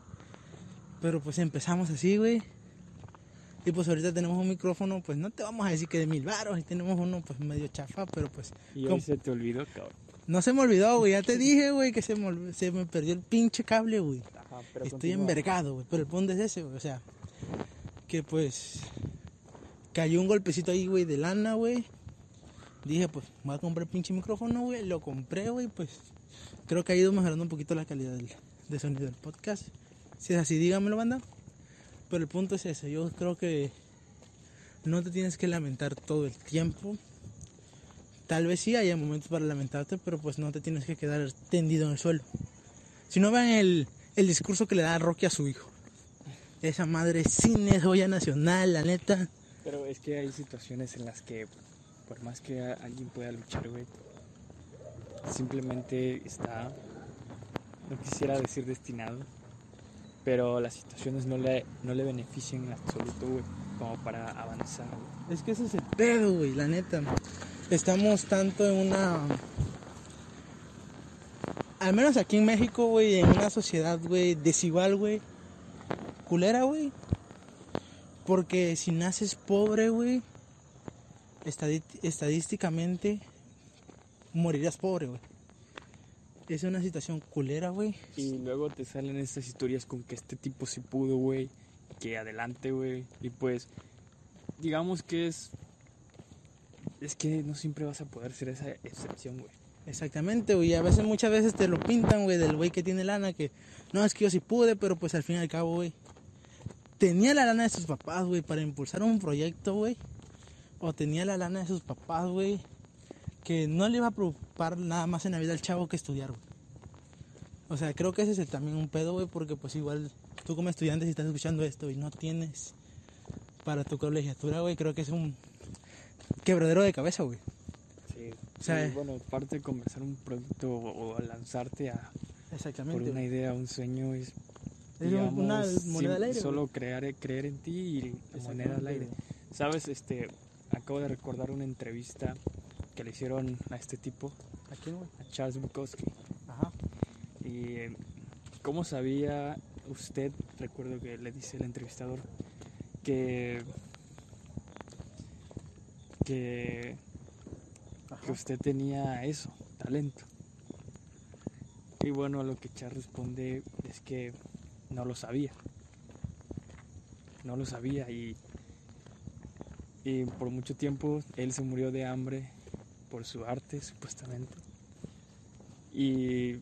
Pero pues empezamos así, güey. Y pues ahorita tenemos un micrófono, pues no te vamos a decir que de mil baros, y tenemos uno pues medio chafa, pero pues Y hoy se te olvidó, cabrón. no se me olvidó, güey, ya te dije, güey, que se me, se me perdió el pinche cable, güey. Ajá, pero Estoy continúa. envergado, güey, pero el punto es ese, güey, o sea, que pues cayó un golpecito ahí, güey, de lana, güey. Dije, pues, voy a comprar el pinche micrófono, güey, lo compré, güey, pues creo que ha ido mejorando un poquito la calidad del, de sonido del podcast. Si es así, dígamelo, banda. Pero el punto es ese, yo creo que no te tienes que lamentar todo el tiempo. Tal vez sí haya momentos para lamentarte, pero pues no te tienes que quedar tendido en el suelo. Si no vean el, el discurso que le da Rocky a su hijo. Esa madre cine joya nacional, la neta. Pero es que hay situaciones en las que, por más que alguien pueda luchar, güey, simplemente está, no quisiera decir destinado, pero las situaciones no le, no le benefician en absoluto, güey, como para avanzar. güey. Es que ese es el pedo, güey, la neta. Estamos tanto en una. Al menos aquí en México, güey, en una sociedad, güey, desigual, güey. Culera, güey. Porque si naces pobre, güey, estadísticamente morirás pobre, güey. Es una situación culera, güey. Y luego te salen estas historias con que este tipo sí pudo, güey, que adelante, güey, y pues, digamos que es, es que no siempre vas a poder ser esa excepción, güey. Exactamente, güey. A veces, muchas veces te lo pintan, güey, del güey que tiene lana, que no, es que yo sí pude, pero pues al fin y al cabo, güey, tenía la lana de sus papás, güey, para impulsar un proyecto, güey. O tenía la lana de sus papás, güey, que no le iba a preocupar nada más en la vida al chavo que estudiar, güey. O sea, creo que ese es el- también un pedo, güey, porque pues igual tú como estudiante si estás escuchando esto y no tienes para tu colegiatura, güey, creo que es un quebradero de cabeza, güey. Sí. O sea, Y, bueno, parte de comenzar un producto o, o lanzarte a, por una güey. idea, un sueño, es, Es un- una digamos, moneda al aire, Solo güey. crear, creer en ti y moneda al aire. Sabes, este, acabo de recordar una entrevista que le hicieron a este tipo, ¿A quién, güey? a Charles Bukowski. Ajá. Y eh, cómo sabía usted, recuerdo que le dice el entrevistador, que que, que usted tenía eso, talento. Y bueno, a lo que Char responde es que no lo sabía. No lo sabía y, y por mucho tiempo él se murió de hambre por su arte, supuestamente. Y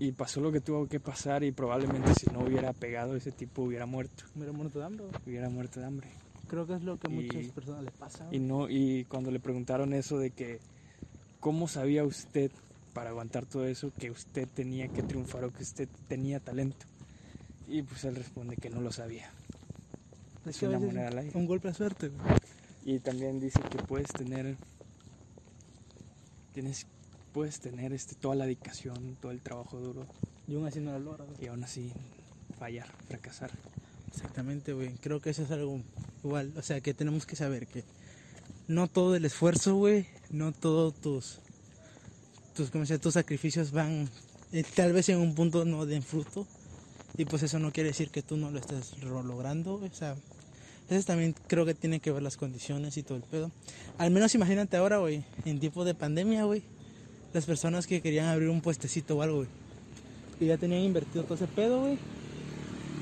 y pasó lo que tuvo que pasar y probablemente si no hubiera pegado ese tipo hubiera muerto, Mira, muerto de hambre, hubiera muerto de hambre. Creo que es lo que a muchas personas le pasa. Y no y cuando le preguntaron eso de que cómo sabía usted para aguantar todo eso que usted tenía que triunfar o que usted tenía talento. Y pues él responde que no lo sabía. Es es que a una moneda al aire. un golpe de suerte. Y también dice que puedes tener tienes puedes tener este toda la dedicación, todo el trabajo duro Y aún así no lo logra, güey. y aún así fallar, fracasar. Exactamente, güey. Creo que eso es algo igual. O sea, que tenemos que saber que no todo el esfuerzo, güey, no todos tus, tus, ¿cómo se llama? tus sacrificios van, eh, tal vez en un punto no den fruto. Y pues eso no quiere decir que tú no lo estés logrando, güey. O sea, eso también creo que tiene que ver las condiciones y todo el pedo. Al menos imagínate ahora, güey, en tiempo de pandemia, güey. Las personas que querían abrir un puestecito o algo, güey. Y ya tenían invertido todo ese pedo, güey.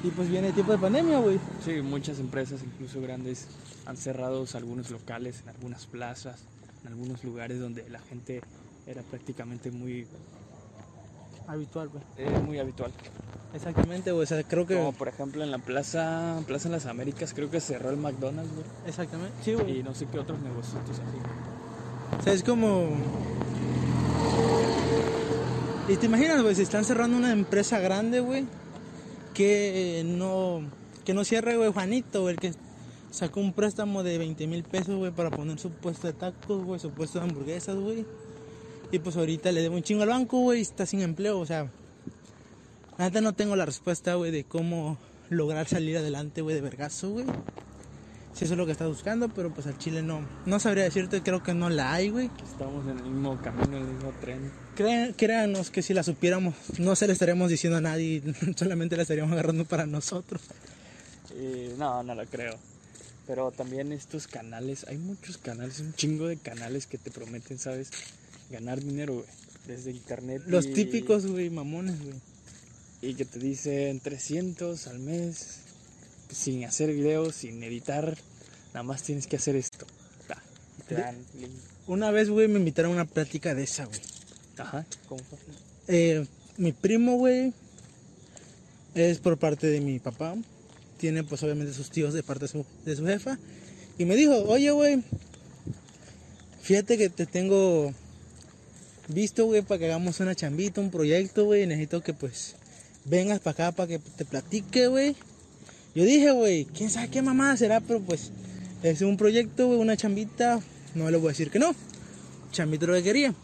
Y pues viene el tiempo de pandemia, güey. Sí, muchas empresas, incluso grandes, han cerrado algunos locales en algunas plazas, en algunos lugares donde la gente era prácticamente muy, Habitual, güey. eh, muy habitual. Exactamente, güey. O sea, creo que. Como por ejemplo en la plaza, plaza en las Américas, creo que cerró el McDonald's, güey. Exactamente. Sí, güey. Y no sé qué otros negocios así. O sea, es como. Y te imaginas, güey, si están cerrando una empresa grande, güey, que no. Que no cierre, güey, Juanito, güey, el que sacó un préstamo de 20 mil pesos, güey, para poner su puesto de tacos, güey, su puesto de hamburguesas, güey. Y pues ahorita le debo un chingo al banco, güey, y está sin empleo, o sea. Neta no tengo la respuesta, güey, de cómo lograr salir adelante, güey, de vergazo, güey. Si eso es lo que estás buscando, pero pues al chile no. No sabría decirte, creo que no la hay, güey. Estamos en el mismo camino, en el mismo tren. Créan- créanos que si la supiéramos, no se la estaríamos diciendo a nadie, *laughs* solamente la estaríamos agarrando para nosotros. Eh, no, no lo creo. Pero también estos canales, hay muchos canales, un chingo de canales que te prometen, ¿sabes? Ganar dinero, güey. Desde internet. Los y- típicos, güey, mamones, güey. Y que te dicen 300 al mes, sin hacer videos, sin editar, nada más tienes que hacer esto. Ta, y te De- dan link. Una vez, güey, me invitaron a una plática de esa, güey. Ajá, ¿cómo fue? Eh, mi primo, güey, es por parte de mi papá. Tiene, pues, obviamente sus tíos de parte de su, de su jefa. Y me dijo, oye, güey, fíjate que te tengo visto, güey, para que hagamos una chambita, un proyecto, güey. Necesito que, pues, vengas para acá para que te platique, güey. Yo dije, güey, quién sabe qué mamada será, pero pues, es un proyecto, güey, una chambita. No le voy a decir que no. Chambita lo que quería.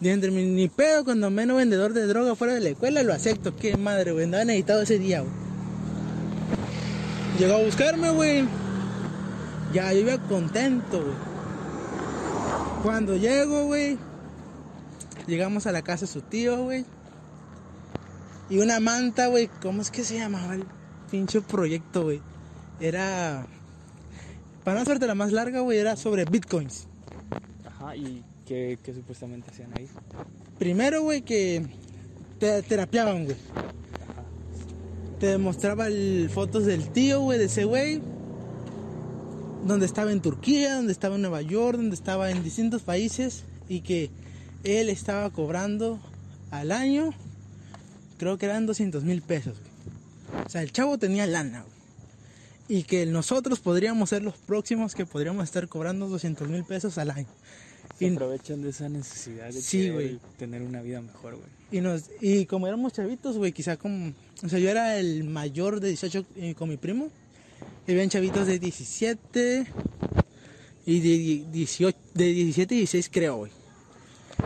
Dije, ni pedo, cuando menos vendedor de droga fuera de la escuela, lo acepto. Qué madre, güey, andaba necesitado ese día, güey. Llegó a buscarme, güey. Ya, yo iba contento, güey. Cuando llego, güey, llegamos a la casa de su tío, güey. Y una manta, güey, ¿cómo es que se llamaba el pinche proyecto, güey? Era. Para no hacerte la más larga, güey, era sobre bitcoins. Ajá, ¿y qué, qué supuestamente hacían ahí? Primero, güey, que te terapiaban, güey. Te demostraba el- fotos del tío, güey, de ese güey. Donde estaba en Turquía, donde estaba en Nueva York, donde estaba en distintos países. Y que él estaba cobrando al año, creo que eran 200 mil pesos, güey. O sea, el chavo tenía lana, güey. Y que nosotros podríamos ser los próximos que podríamos estar cobrando 200 mil pesos al año. Se Y- aprovechan de esa necesidad de Sí, güey. tener una vida mejor, güey. Y, nos, y como éramos chavitos, güey, quizá como... O sea, yo era el mayor de 18 eh, con mi primo. Y habían chavitos de 17 y de 18, de 17 y 16 creo, güey.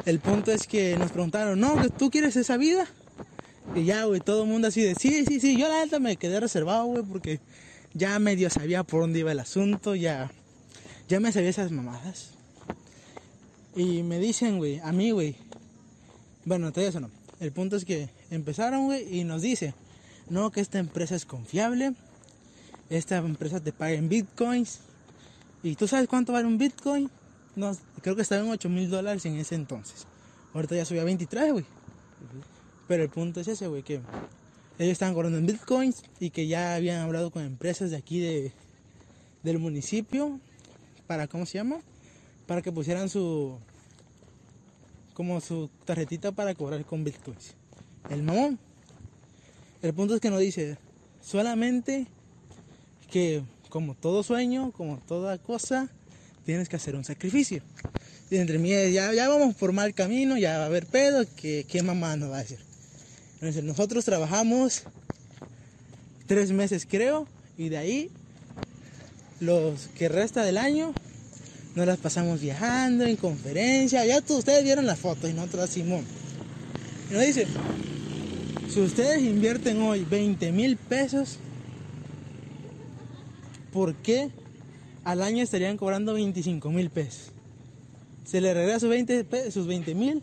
El punto es que nos preguntaron, no, que ¿tú quieres esa vida? Y ya, güey, todo el mundo así de, sí, sí, sí. Yo la neta me quedé reservado, güey, porque ya medio sabía por dónde iba el asunto, ya, ya me sabía esas mamadas. Y me dicen, güey, a mí, güey, bueno, todavía eso no. El punto es que empezaron, güey, y nos dice, no, que esta empresa es confiable, esta empresa te paga en bitcoins. ¿Y tú sabes cuánto vale un bitcoin? No, creo que estaba en 8 mil dólares en ese entonces. Ahorita ya subió a 23, güey. Pero el punto es ese, güey, que ellos estaban cobrando en bitcoins y que ya habían hablado con empresas de aquí de, del municipio para, ¿cómo se llama? Para que pusieran su, como su tarjetita para cobrar con bitcoins. El mamón. El punto es que nos dice solamente que como todo sueño, como toda cosa, tienes que hacer un sacrificio. Y entre mí ya, vamos por mal camino, ya va a haber pedo, que qué mamá nos va a decir. Entonces, nosotros trabajamos tres meses creo, y de ahí los que resta del año nos las pasamos viajando en conferencia. Ya todos ustedes vieron las fotos y nosotros Simón. Y nos dice, si ustedes invierten hoy 20 mil pesos, ¿por qué al año estarían cobrando 25 mil pesos? Se le regresa sus 20 pe- sus 20 mil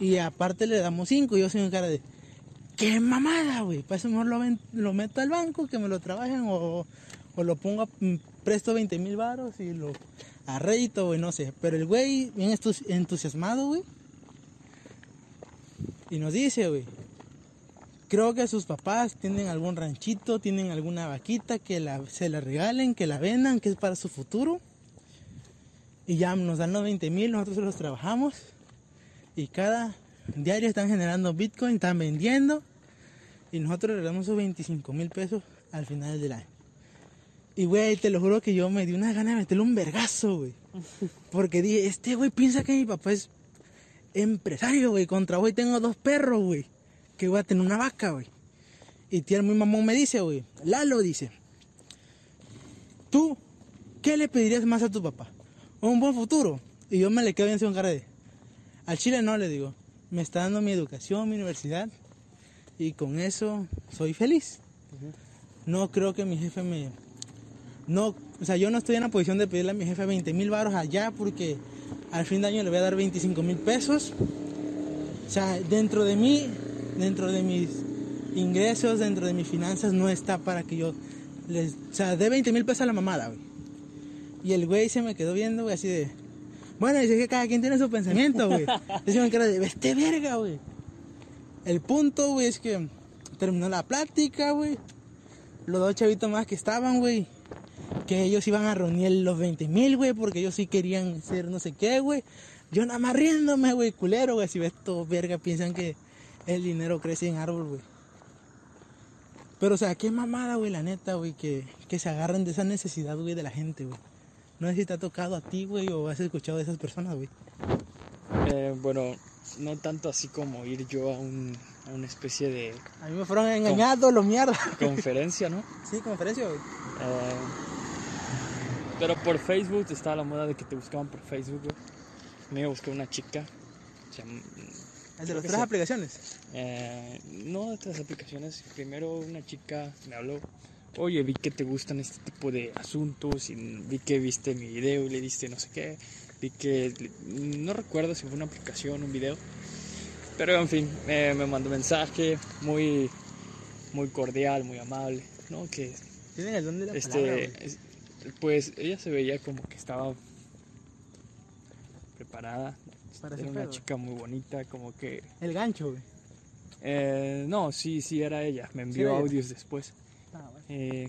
y aparte le damos 5. Yo soy un cara de, ¡qué mamada, güey! Para eso mejor lo, meto al banco, que me lo trabajen o, lo pongo, a- mm, presto 20 mil baros y lo arreito, güey, no sé. Pero el güey, bien entusiasmado, güey. Y nos dice, güey, creo que sus papás tienen algún ranchito, tienen alguna vaquita que se la regalen, que la vendan, que es para su futuro. Y ya nos dan los 20 mil, nosotros los trabajamos. Y cada diario están generando Bitcoin, están vendiendo. Y nosotros le damos esos 25 mil pesos al final del año. Y güey, te lo juro que yo me di una gana de meterle un vergazo, güey. Porque dije, este güey piensa que mi papá es empresario, güey. Contra güey tengo dos perros, güey. Voy a tener una vaca, güey. Y tía mi mamón me dice, güey. Lalo dice. ¿Tú qué le pedirías más a tu papá? Un buen futuro. Y yo me le quedo bien con cara de. Al chile no le digo. Me está dando mi educación, mi universidad. Y con eso soy feliz. No creo que mi jefe me... No, o sea, yo no estoy en la posición de pedirle a mi jefe 20 mil baros allá porque al fin de año le voy a dar 25 mil pesos. O sea, dentro de mí, dentro de mis ingresos, dentro de mis finanzas, no está para que yo les... O sea, dé 20 mil pesos a la mamada, güey. Y el güey se me quedó viendo, güey, así de... Bueno, dice que cada quien tiene su pensamiento, güey. *laughs* Dice me cara de, este verga, güey. El punto, güey, es que terminó la plática, güey. Los dos chavitos más que estaban, güey. Que ellos iban a reunir los 20 mil, güey, porque ellos sí querían ser no sé qué, güey. Yo nada más riéndome, güey, culero, güey. Si ves todo verga, piensan que el dinero crece en árbol, güey. Pero, o sea, qué mamada, güey, la neta, güey, que, que se agarren de esa necesidad, güey, de la gente, güey. No sé si te ha tocado a ti, güey, o has escuchado de esas personas, güey. Eh, bueno, no tanto así como ir yo a, un, a una especie de A mí me fueron engañados, lo mierda. *laughs* conferencia, ¿no? Sí, conferencia, güey. Eh, pero por Facebook estaba la moda de que te buscaban por Facebook, güey. Me busqué una chica. se llama- El de las tres sí. aplicaciones. Eh, no de otras aplicaciones. Primero una chica me habló. Oye, vi que te gustan este tipo de asuntos y vi que viste mi video y le diste no sé qué. Vi que no recuerdo si fue una aplicación, un video. Pero en fin, eh, me mandó mensaje muy, muy cordial, muy amable, ¿no? Que Tienen el don de la este, palabra, güey. es- pues ella se veía como que estaba preparada. Para Era una pedo. chica muy bonita, como que El gancho, güey. eh, no, sí, sí era ella. Me envió ella. audios después. Ah, bueno. Eh,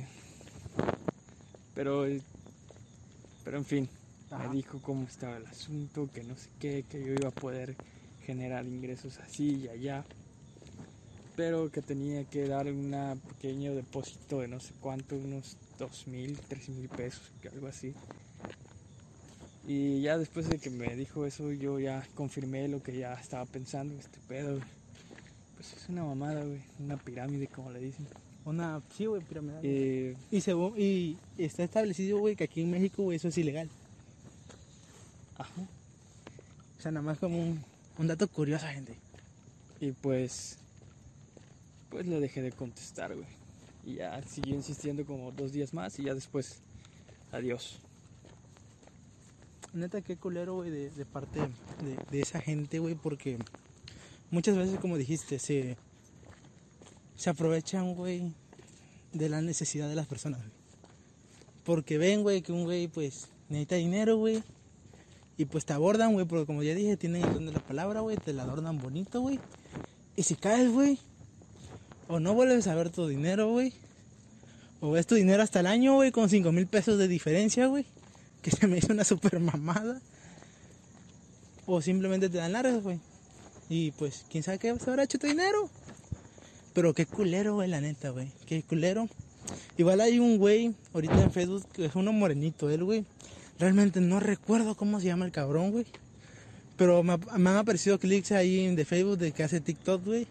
pero, pero en fin, Ajá. me dijo cómo estaba el asunto, que no sé qué, que yo iba a poder generar ingresos así y allá. Pero que tenía que dar un pequeño depósito de no sé cuánto, unos dos mil, tres mil pesos, que algo así. Y ya después de que me dijo eso, yo ya confirmé lo que ya estaba pensando, este pedo. Pues es una mamada, güey, una pirámide, como le dicen. Una, sí, güey, piramidal. Eh, Y, según, y está establecido, güey, que aquí en México, güey, eso es ilegal. ajá. O sea, nada más como un, un dato curioso, gente. Y pues, pues le dejé de contestar, güey. Y ya siguió insistiendo como dos días más y ya después, adiós. Neta, qué culero, güey, de, parte de, de esa gente, güey, porque muchas veces, como dijiste, se, se aprovechan, güey, de la necesidad de las personas, güey. Porque ven, güey, que un güey, pues, necesita dinero, güey. Y pues te abordan, güey, porque como ya dije, tienen el don de la palabra, güey, te la adornan bonito, güey. Y si caes, güey, o no vuelves a ver tu dinero, güey. O ves tu dinero hasta el año, güey, con 5 mil pesos de diferencia, güey. Que se me hizo una super mamada. O simplemente te dan largas, güey. Y pues, quién sabe qué se habrá hecho tu dinero. Pero qué culero, güey, la neta, güey. Qué culero. Igual hay un güey ahorita en Facebook que es uno morenito, él, güey. Realmente no recuerdo cómo se llama el cabrón, güey. Pero me, ha- me han aparecido clics ahí de Facebook de que hace TikTok, güey.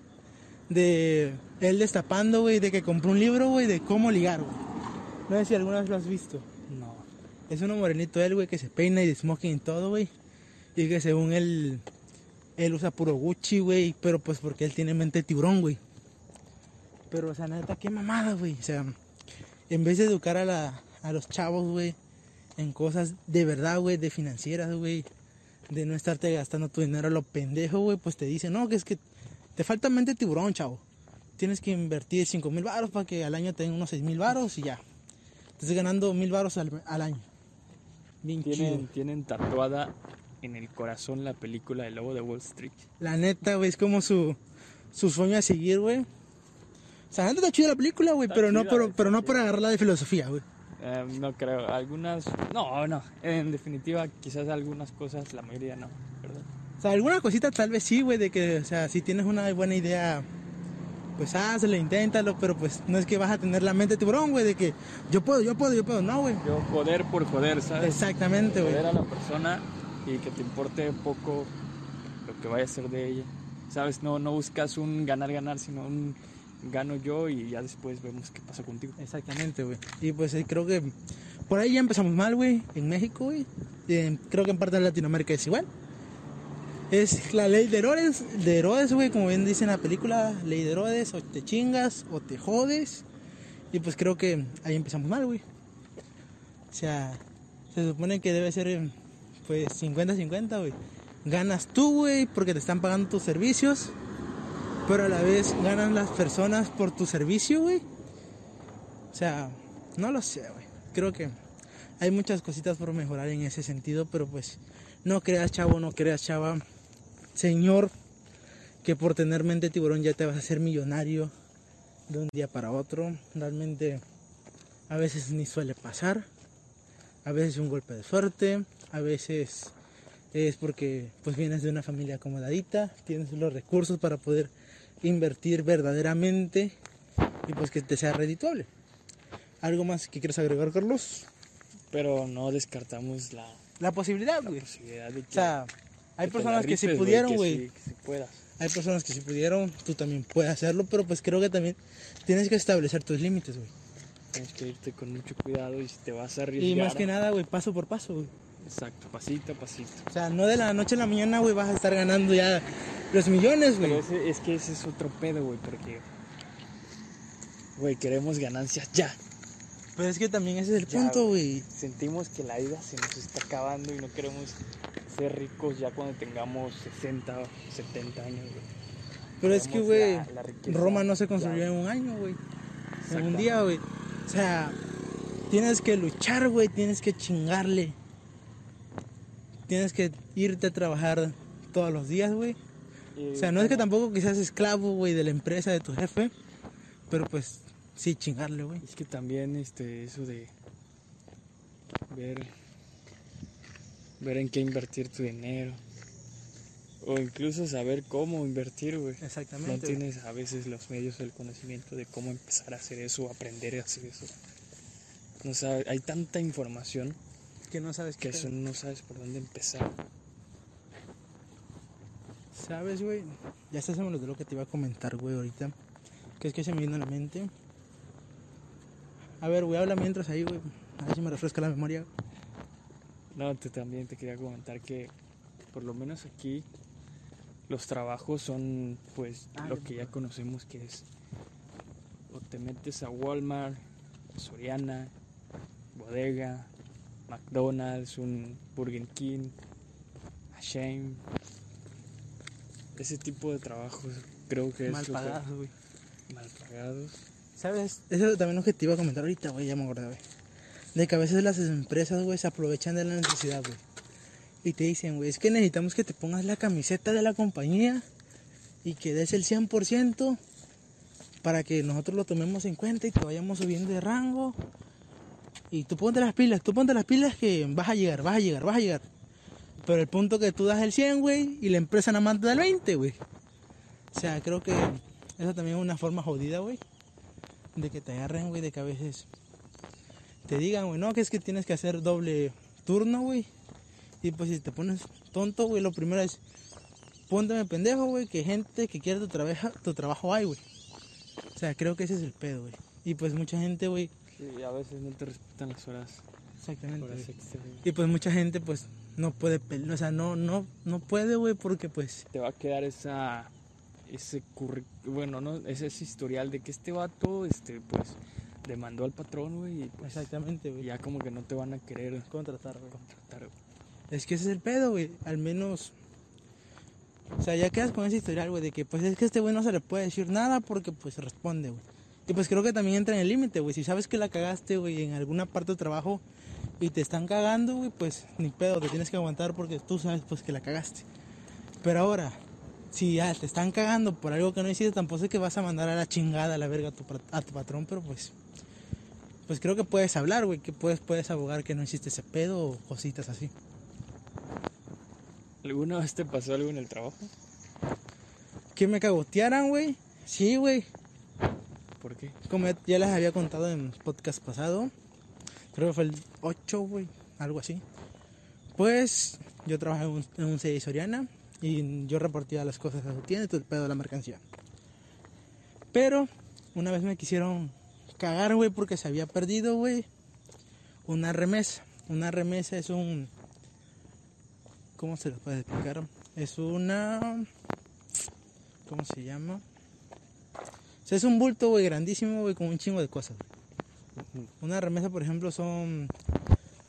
De él destapando, güey, de que compró un libro, güey, de cómo ligar, güey. No sé si alguna vez lo has visto. Es uno morenito él, güey, que se peina y de smoking y todo, güey. Y que según él, él usa puro Gucci, güey. Pero pues porque él tiene mente tiburón, güey. Pero, o sea, neta, qué mamada, güey. O sea, en vez de educar a, la, a los chavos, güey, en cosas de verdad, güey, de financieras, güey. De no estarte gastando tu dinero a lo pendejo, güey. Pues te dicen, no, que es que te falta mente tiburón, chavo. Tienes que invertir 5 mil baros para que al año tenga unos 6 mil baros y ya. Estás ganando mil baros al, al año. Bien Tienen, chido. tienen tatuada en el corazón la película El Lobo de Wall Street. La neta, güey, es como su, su sueño a seguir, güey. O sea, la neta está chida la película, güey, pero, no por, pero no por agarrarla de filosofía, güey. Eh, no creo, algunas, no, no, en definitiva quizás algunas cosas, la mayoría no, ¿verdad? O sea, alguna cosita tal vez sí, güey, de que, o sea, si tienes una buena idea, pues hazlo, inténtalo, pero pues no es que vas a tener la mente de tiburón, güey, de que yo puedo, yo puedo, yo puedo, no, güey. Yo joder por joder, ¿sabes? Exactamente, güey. Joder a la persona y que te importe poco lo que vaya a ser de ella. ¿Sabes? No, no buscas un ganar-ganar, sino un gano yo y ya después vemos qué pasa contigo. Exactamente, güey. Y pues eh, creo que por ahí ya empezamos mal, güey, en México, güey. Y en- creo que en parte de Latinoamérica es igual. Es la ley de Herodes, de Herodes, güey, como bien dice en la película, ley de Herodes, o te chingas o te jodes. Y pues creo que ahí empezamos mal, güey. O sea, se supone que debe ser pues 50-50, güey. Ganas tú, güey, porque te están pagando tus servicios. Pero a la vez ganan las personas por tu servicio, güey. O sea, no lo sé, güey. Creo que hay muchas cositas por mejorar en ese sentido, pero pues no creas, chavo, no creas, chava. Señor, que por tener mente tiburón ya te vas a hacer millonario de un día para otro. Realmente a veces ni suele pasar. A veces es un golpe de suerte, a veces es porque pues vienes de una familia acomodadita, tienes los recursos para poder invertir verdaderamente y pues que te sea redituable. ¿Algo más que quieras agregar, Carlos? Pero no descartamos la, La posibilidad, la güey. posibilidad de que. O sea, hay personas que sí pudieron, que güey. sí- que sí puedas. Hay personas que sí pudieron, tú también puedes hacerlo, pero pues creo que también tienes que establecer tus límites, güey. Tienes que irte con mucho cuidado y si te vas a arriesgar. Y más que nada, güey, paso por paso, güey. Exacto, pasito a pasito. O sea, no de la noche a la mañana, güey, vas a estar ganando ya los millones, güey. Es que ese es otro pedo, güey, porque. Güey, queremos ganancias ya. Pero es que también ese es el Ya, punto, güey. Sentimos que la vida se nos está acabando y no queremos ser ricos ya cuando tengamos 60 o 70 años, güey. Pero es que, güey, Roma no se ya. construyó en un año, güey. En un día, güey. O sea, tienes que luchar, güey, tienes que chingarle. Tienes que irte a trabajar todos los días, güey. O sea, no es que tampoco que seas esclavo, güey, de la empresa de tu jefe, pero pues sí chingarle, güey. Es que también este eso de ver ver en qué invertir tu dinero o incluso saber cómo invertir, güey. No Exactamente. tienes a veces los medios o el conocimiento de cómo empezar a hacer eso, o aprender a hacer eso. No sabe, hay tanta información Que no sabes que qué. eso no sabes por dónde empezar. ¿Sabes, güey? Ya está se me olvidó lo que te iba a comentar, güey, ahorita. Que es que se me vino a la mente. A ver, güey, habla mientras ahí, güey. A ver si me refresca la memoria. No, te, también te quería comentar que por lo menos aquí los trabajos son pues Ah, lo que ya conocemos que es o te metes a Walmart, Soriana, Bodega, McDonald's, un Burger King, a Shane. Ese tipo de trabajos creo que es Mal pagados, güey. mal pagados. ¿Sabes? Eso también es lo que te iba a comentar ahorita, güey, ya me acordé, güey. De que a veces las empresas, güey, se aprovechan de la necesidad, güey. Y te dicen, güey, es que necesitamos que te pongas la camiseta de la compañía y que des el 100% para que nosotros lo tomemos en cuenta y que vayamos subiendo de rango. Y tú ponte las pilas, tú ponte las pilas que vas a llegar, vas a llegar, vas a llegar. Pero el punto que tú das el 100, güey, y la empresa nada más te da el 20, güey. O sea, creo que eso también es una forma jodida, güey de que te agarren, güey, de que a veces te digan, güey, no, que es que tienes que hacer doble turno, güey. Y pues si te pones tonto, güey, lo primero es, pónteme pendejo, güey, que gente que quiere tu, trabajo tu trabajo hay, güey. O sea, creo que ese es el pedo, güey. Y pues mucha gente, güey, Sí, a veces no te respetan las horas, exactamente, horas. Y pues mucha gente, pues, no puede, o sea, no, no, no puede, güey, porque pues, te va a quedar esa ese curri- bueno no ese, ese historial de que este vato este pues demandó al patrón güey y pues exactamente, güey, ya como que no te van a querer contratar, güey. contratar güey. Es que ese es el pedo, güey. Al menos. O sea, ya quedas con ese historial, güey, de que pues es que este güey no se le puede decir nada porque pues responde, güey. Y pues creo que también entra en el límite, güey. Si sabes que la cagaste, güey, en alguna parte del trabajo y te están cagando, güey, pues ni pedo, te tienes que aguantar porque tú sabes pues que la cagaste. Pero ahora, si ya te están cagando por algo que no hiciste, tampoco es que vas a mandar a la chingada a la verga a tu, a tu patrón, pero pues. Pues creo que puedes hablar, güey, que puedes, puedes abogar que no hiciste ese pedo o cositas así. ¿alguna vez te pasó algo en el trabajo? Que me cagotearan, güey. Sí, güey. ¿por qué? Como ya- les había contado en el podcast pasado. Creo que fue el 8, güey. Algo así. Pues yo trabajaba en un, en un Soriana. Y yo repartía las cosas a su tienda y todo el pedo de la mercancía. Pero una vez me quisieron cagar, güey, porque se había perdido, güey. Una remesa. Una remesa es un... ¿Cómo se lo puede explicar? Es una... ¿Cómo se llama? Es un bulto, güey, grandísimo, güey, con un chingo de cosas. Una remesa, por ejemplo, son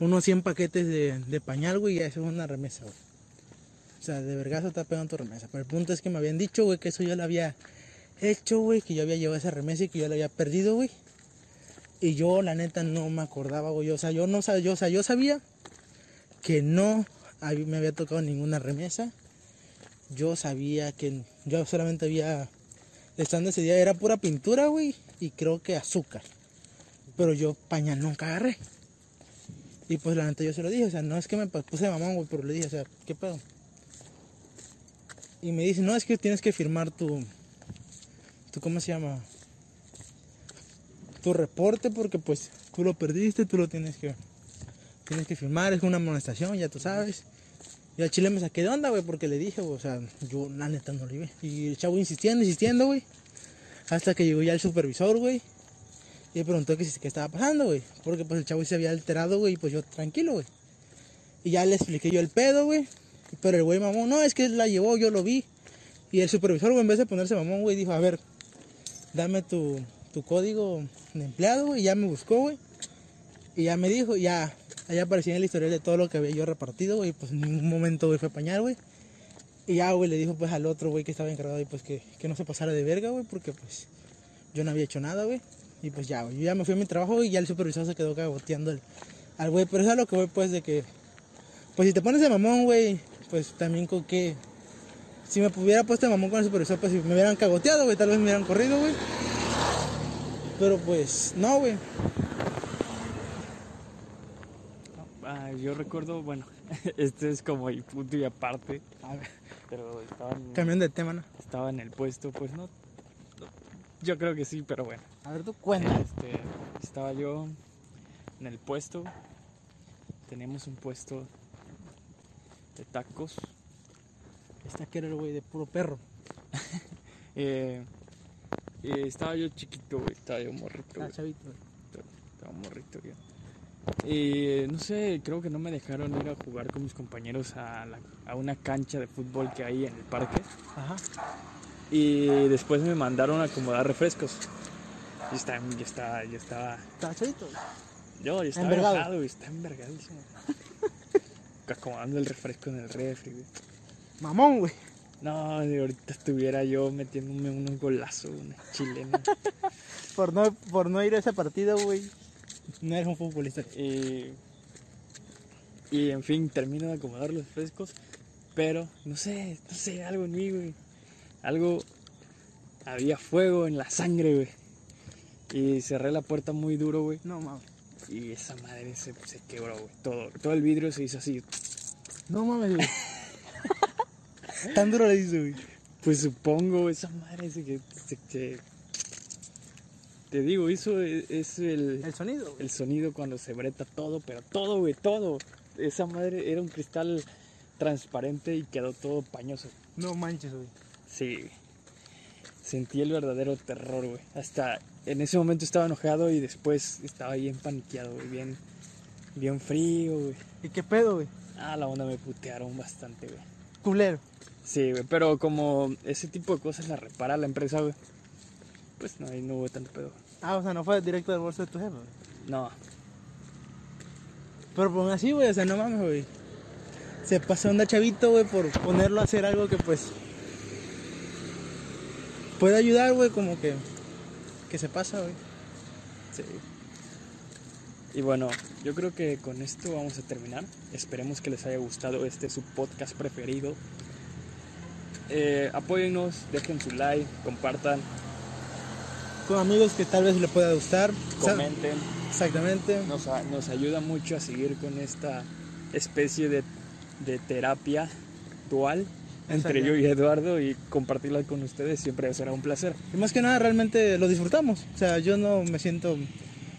unos 100 paquetes de, de pañal, güey, y eso es una remesa, güey. O sea, de vergazo está pegando tu remesa. Pero el punto es que me habían dicho, güey, que eso yo lo había hecho, güey, que yo había llevado esa remesa y que yo la había perdido, güey. Y yo, la neta, no me acordaba, güey. O sea, yo no sabía, yo, o sea, yo sabía que no me había tocado ninguna remesa. Yo sabía que yo solamente había, estando ese día, era pura pintura, güey, y creo que azúcar. Pero yo pañal nunca agarré. Y pues la neta yo se lo dije, o sea, no es que me puse de mamón, güey, pero le dije, o sea, ¿qué pedo? Y me dice, no, es que tienes que firmar tu, tu ¿cómo se llama? Tu reporte porque pues tú lo perdiste, tú lo tienes que tienes que firmar, es una amonestación, ya tú sabes. Y al chile me saqué de onda, güey, porque le dije, o sea, yo la neta no lo vi. Y el chavo insistiendo, insistiendo, güey. Hasta que llegó ya el supervisor, güey. Y me preguntó qué estaba pasando, güey. Porque pues el chavo se había alterado, güey, y pues yo tranquilo, güey. Y ya le expliqué yo el pedo, güey. Pero el güey mamón, no, es que la llevó, yo lo vi. Y el supervisor, güey, en vez de ponerse mamón, güey, dijo, a ver, dame tu, tu código de empleado, güey. Y ya me buscó, güey. Y ya me dijo, ya, allá aparecía en el historial de todo lo que había yo repartido, güey. Pues en ningún momento, güey, fue pañal, güey. Y ya, güey, le dijo pues al otro, güey, que estaba encargado, y pues que, que no se pasara de verga, güey, porque pues yo no había hecho nada, güey. Y pues ya, güey, yo ya me fui a mi trabajo y ya el supervisor se quedó cagoteando el, al güey. Pero eso es lo que voy, pues, de que, pues si te pones de mamón, güey, pues también con que, si me hubiera puesto de mamón con el supervisor, pues si me hubieran cagoteado, güey, tal vez me hubieran corrido, güey. Pero pues, no, güey. Ah, yo recuerdo, bueno, *laughs* este es como el punto y aparte, A ver, pero estaba en, cambiando de tema, ¿no? estaba en el puesto, pues no, no, yo creo que sí, pero bueno. A ver, tú cuenta. Este, estaba yo en el puesto, tenemos un puesto de tacos. Esta que era el güey de puro perro. *laughs* Eh, eh, estaba yo chiquito, güey, estaba yo morrito, Ah, chavito. estaba morrito yo. Y no sé, creo que no me dejaron ir a jugar con mis compañeros a, la- a una cancha de fútbol que hay en el parque. Ajá. Y después me mandaron a acomodar refrescos. Y está, yo estaba, yo estaba, Estaba chavito. güey. yo, yo estaba Envergado. enojado, güey, estaba envergadísimo. *laughs* Acomodando el refresco en el refri, güey. Mamón, güey. No, de ahorita estuviera yo metiéndome unos golazos, una chilena. *laughs* Por no, por no ir a ese partido, güey. No eres un futbolista. y, y en fin, termino de acomodar los refrescos. Pero, no sé, no sé, algo en mí, güey. Algo, había fuego en la sangre, güey. Y cerré la puerta muy duro, güey. No mames. Y esa madre se, se quebró, güey. Todo, todo el vidrio se hizo así. No mames, güey. *laughs* *laughs* Tan duro le dice, güey. Pues supongo, esa madre se que... te digo, eso es, es el, El sonido, güey. el sonido cuando se breta todo, pero todo, güey, todo. Esa madre era un cristal transparente y quedó todo pañoso. No manches, güey. Sí. Sentí el verdadero terror, güey. Hasta en ese momento estaba enojado y después estaba bien paniqueado, güey. Bien, bien frío, güey. ¿Y qué pedo, güey? Ah, la onda me putearon bastante, güey. Culero. Sí, güey, pero como ese tipo de cosas la repara la empresa, güey. Pues no, ahí no hubo tanto pedo. Ah, o sea, no fue directo del bolso de tu jefe, güey. No, Pero pues así, güey, o sea, no mames, güey. Se pasó onda chavito, güey, por ponerlo a hacer algo que pues puede ayudar, güey, como que que se pasa, güey. sí. Y bueno, yo creo que con esto vamos a terminar. Esperemos que les haya gustado este su podcast preferido. Eh, apóyennos, dejen su like, compartan, Con amigos que tal vez le pueda gustar. Comenten. Exactamente. Nos, ayuda mucho a seguir con esta especie de, de terapia dual entre yo y Eduardo y compartirla con ustedes siempre será un placer. Y más que nada, realmente lo disfrutamos. O sea, yo no me siento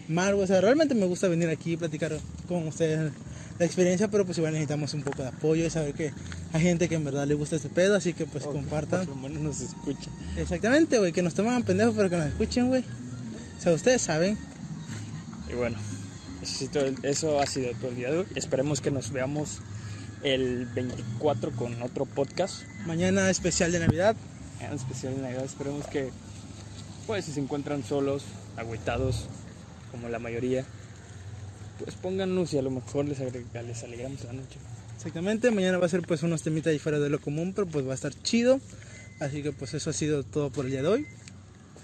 mal, güey. O sea, realmente me gusta venir aquí y platicar con ustedes la experiencia, pero pues igual necesitamos un poco de apoyo y saber que hay gente que en verdad le gusta este pedo, así que pues compartan. Por lo menos nos escuchan. Exactamente, güey, que nos toman pendejos, pero que nos escuchen, güey. O sea, ustedes saben. Y bueno, eso, ha sido todo el día de hoy. Esperemos que nos veamos el 24 con otro podcast. Mañana especial de Navidad. En especial en Navidad. Esperemos que, pues, si se encuentran solos, agüitados, como la mayoría, pues pónganos y a lo mejor les, agrega- les alegramos la noche. Exactamente, mañana va a ser pues unos temitas ahí fuera de lo común, pero pues va a estar chido. Así que pues eso ha sido todo por el día de hoy.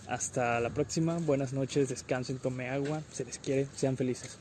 Hasta la próxima. Buenas noches, descansen, tome agua, se les quiere, sean felices.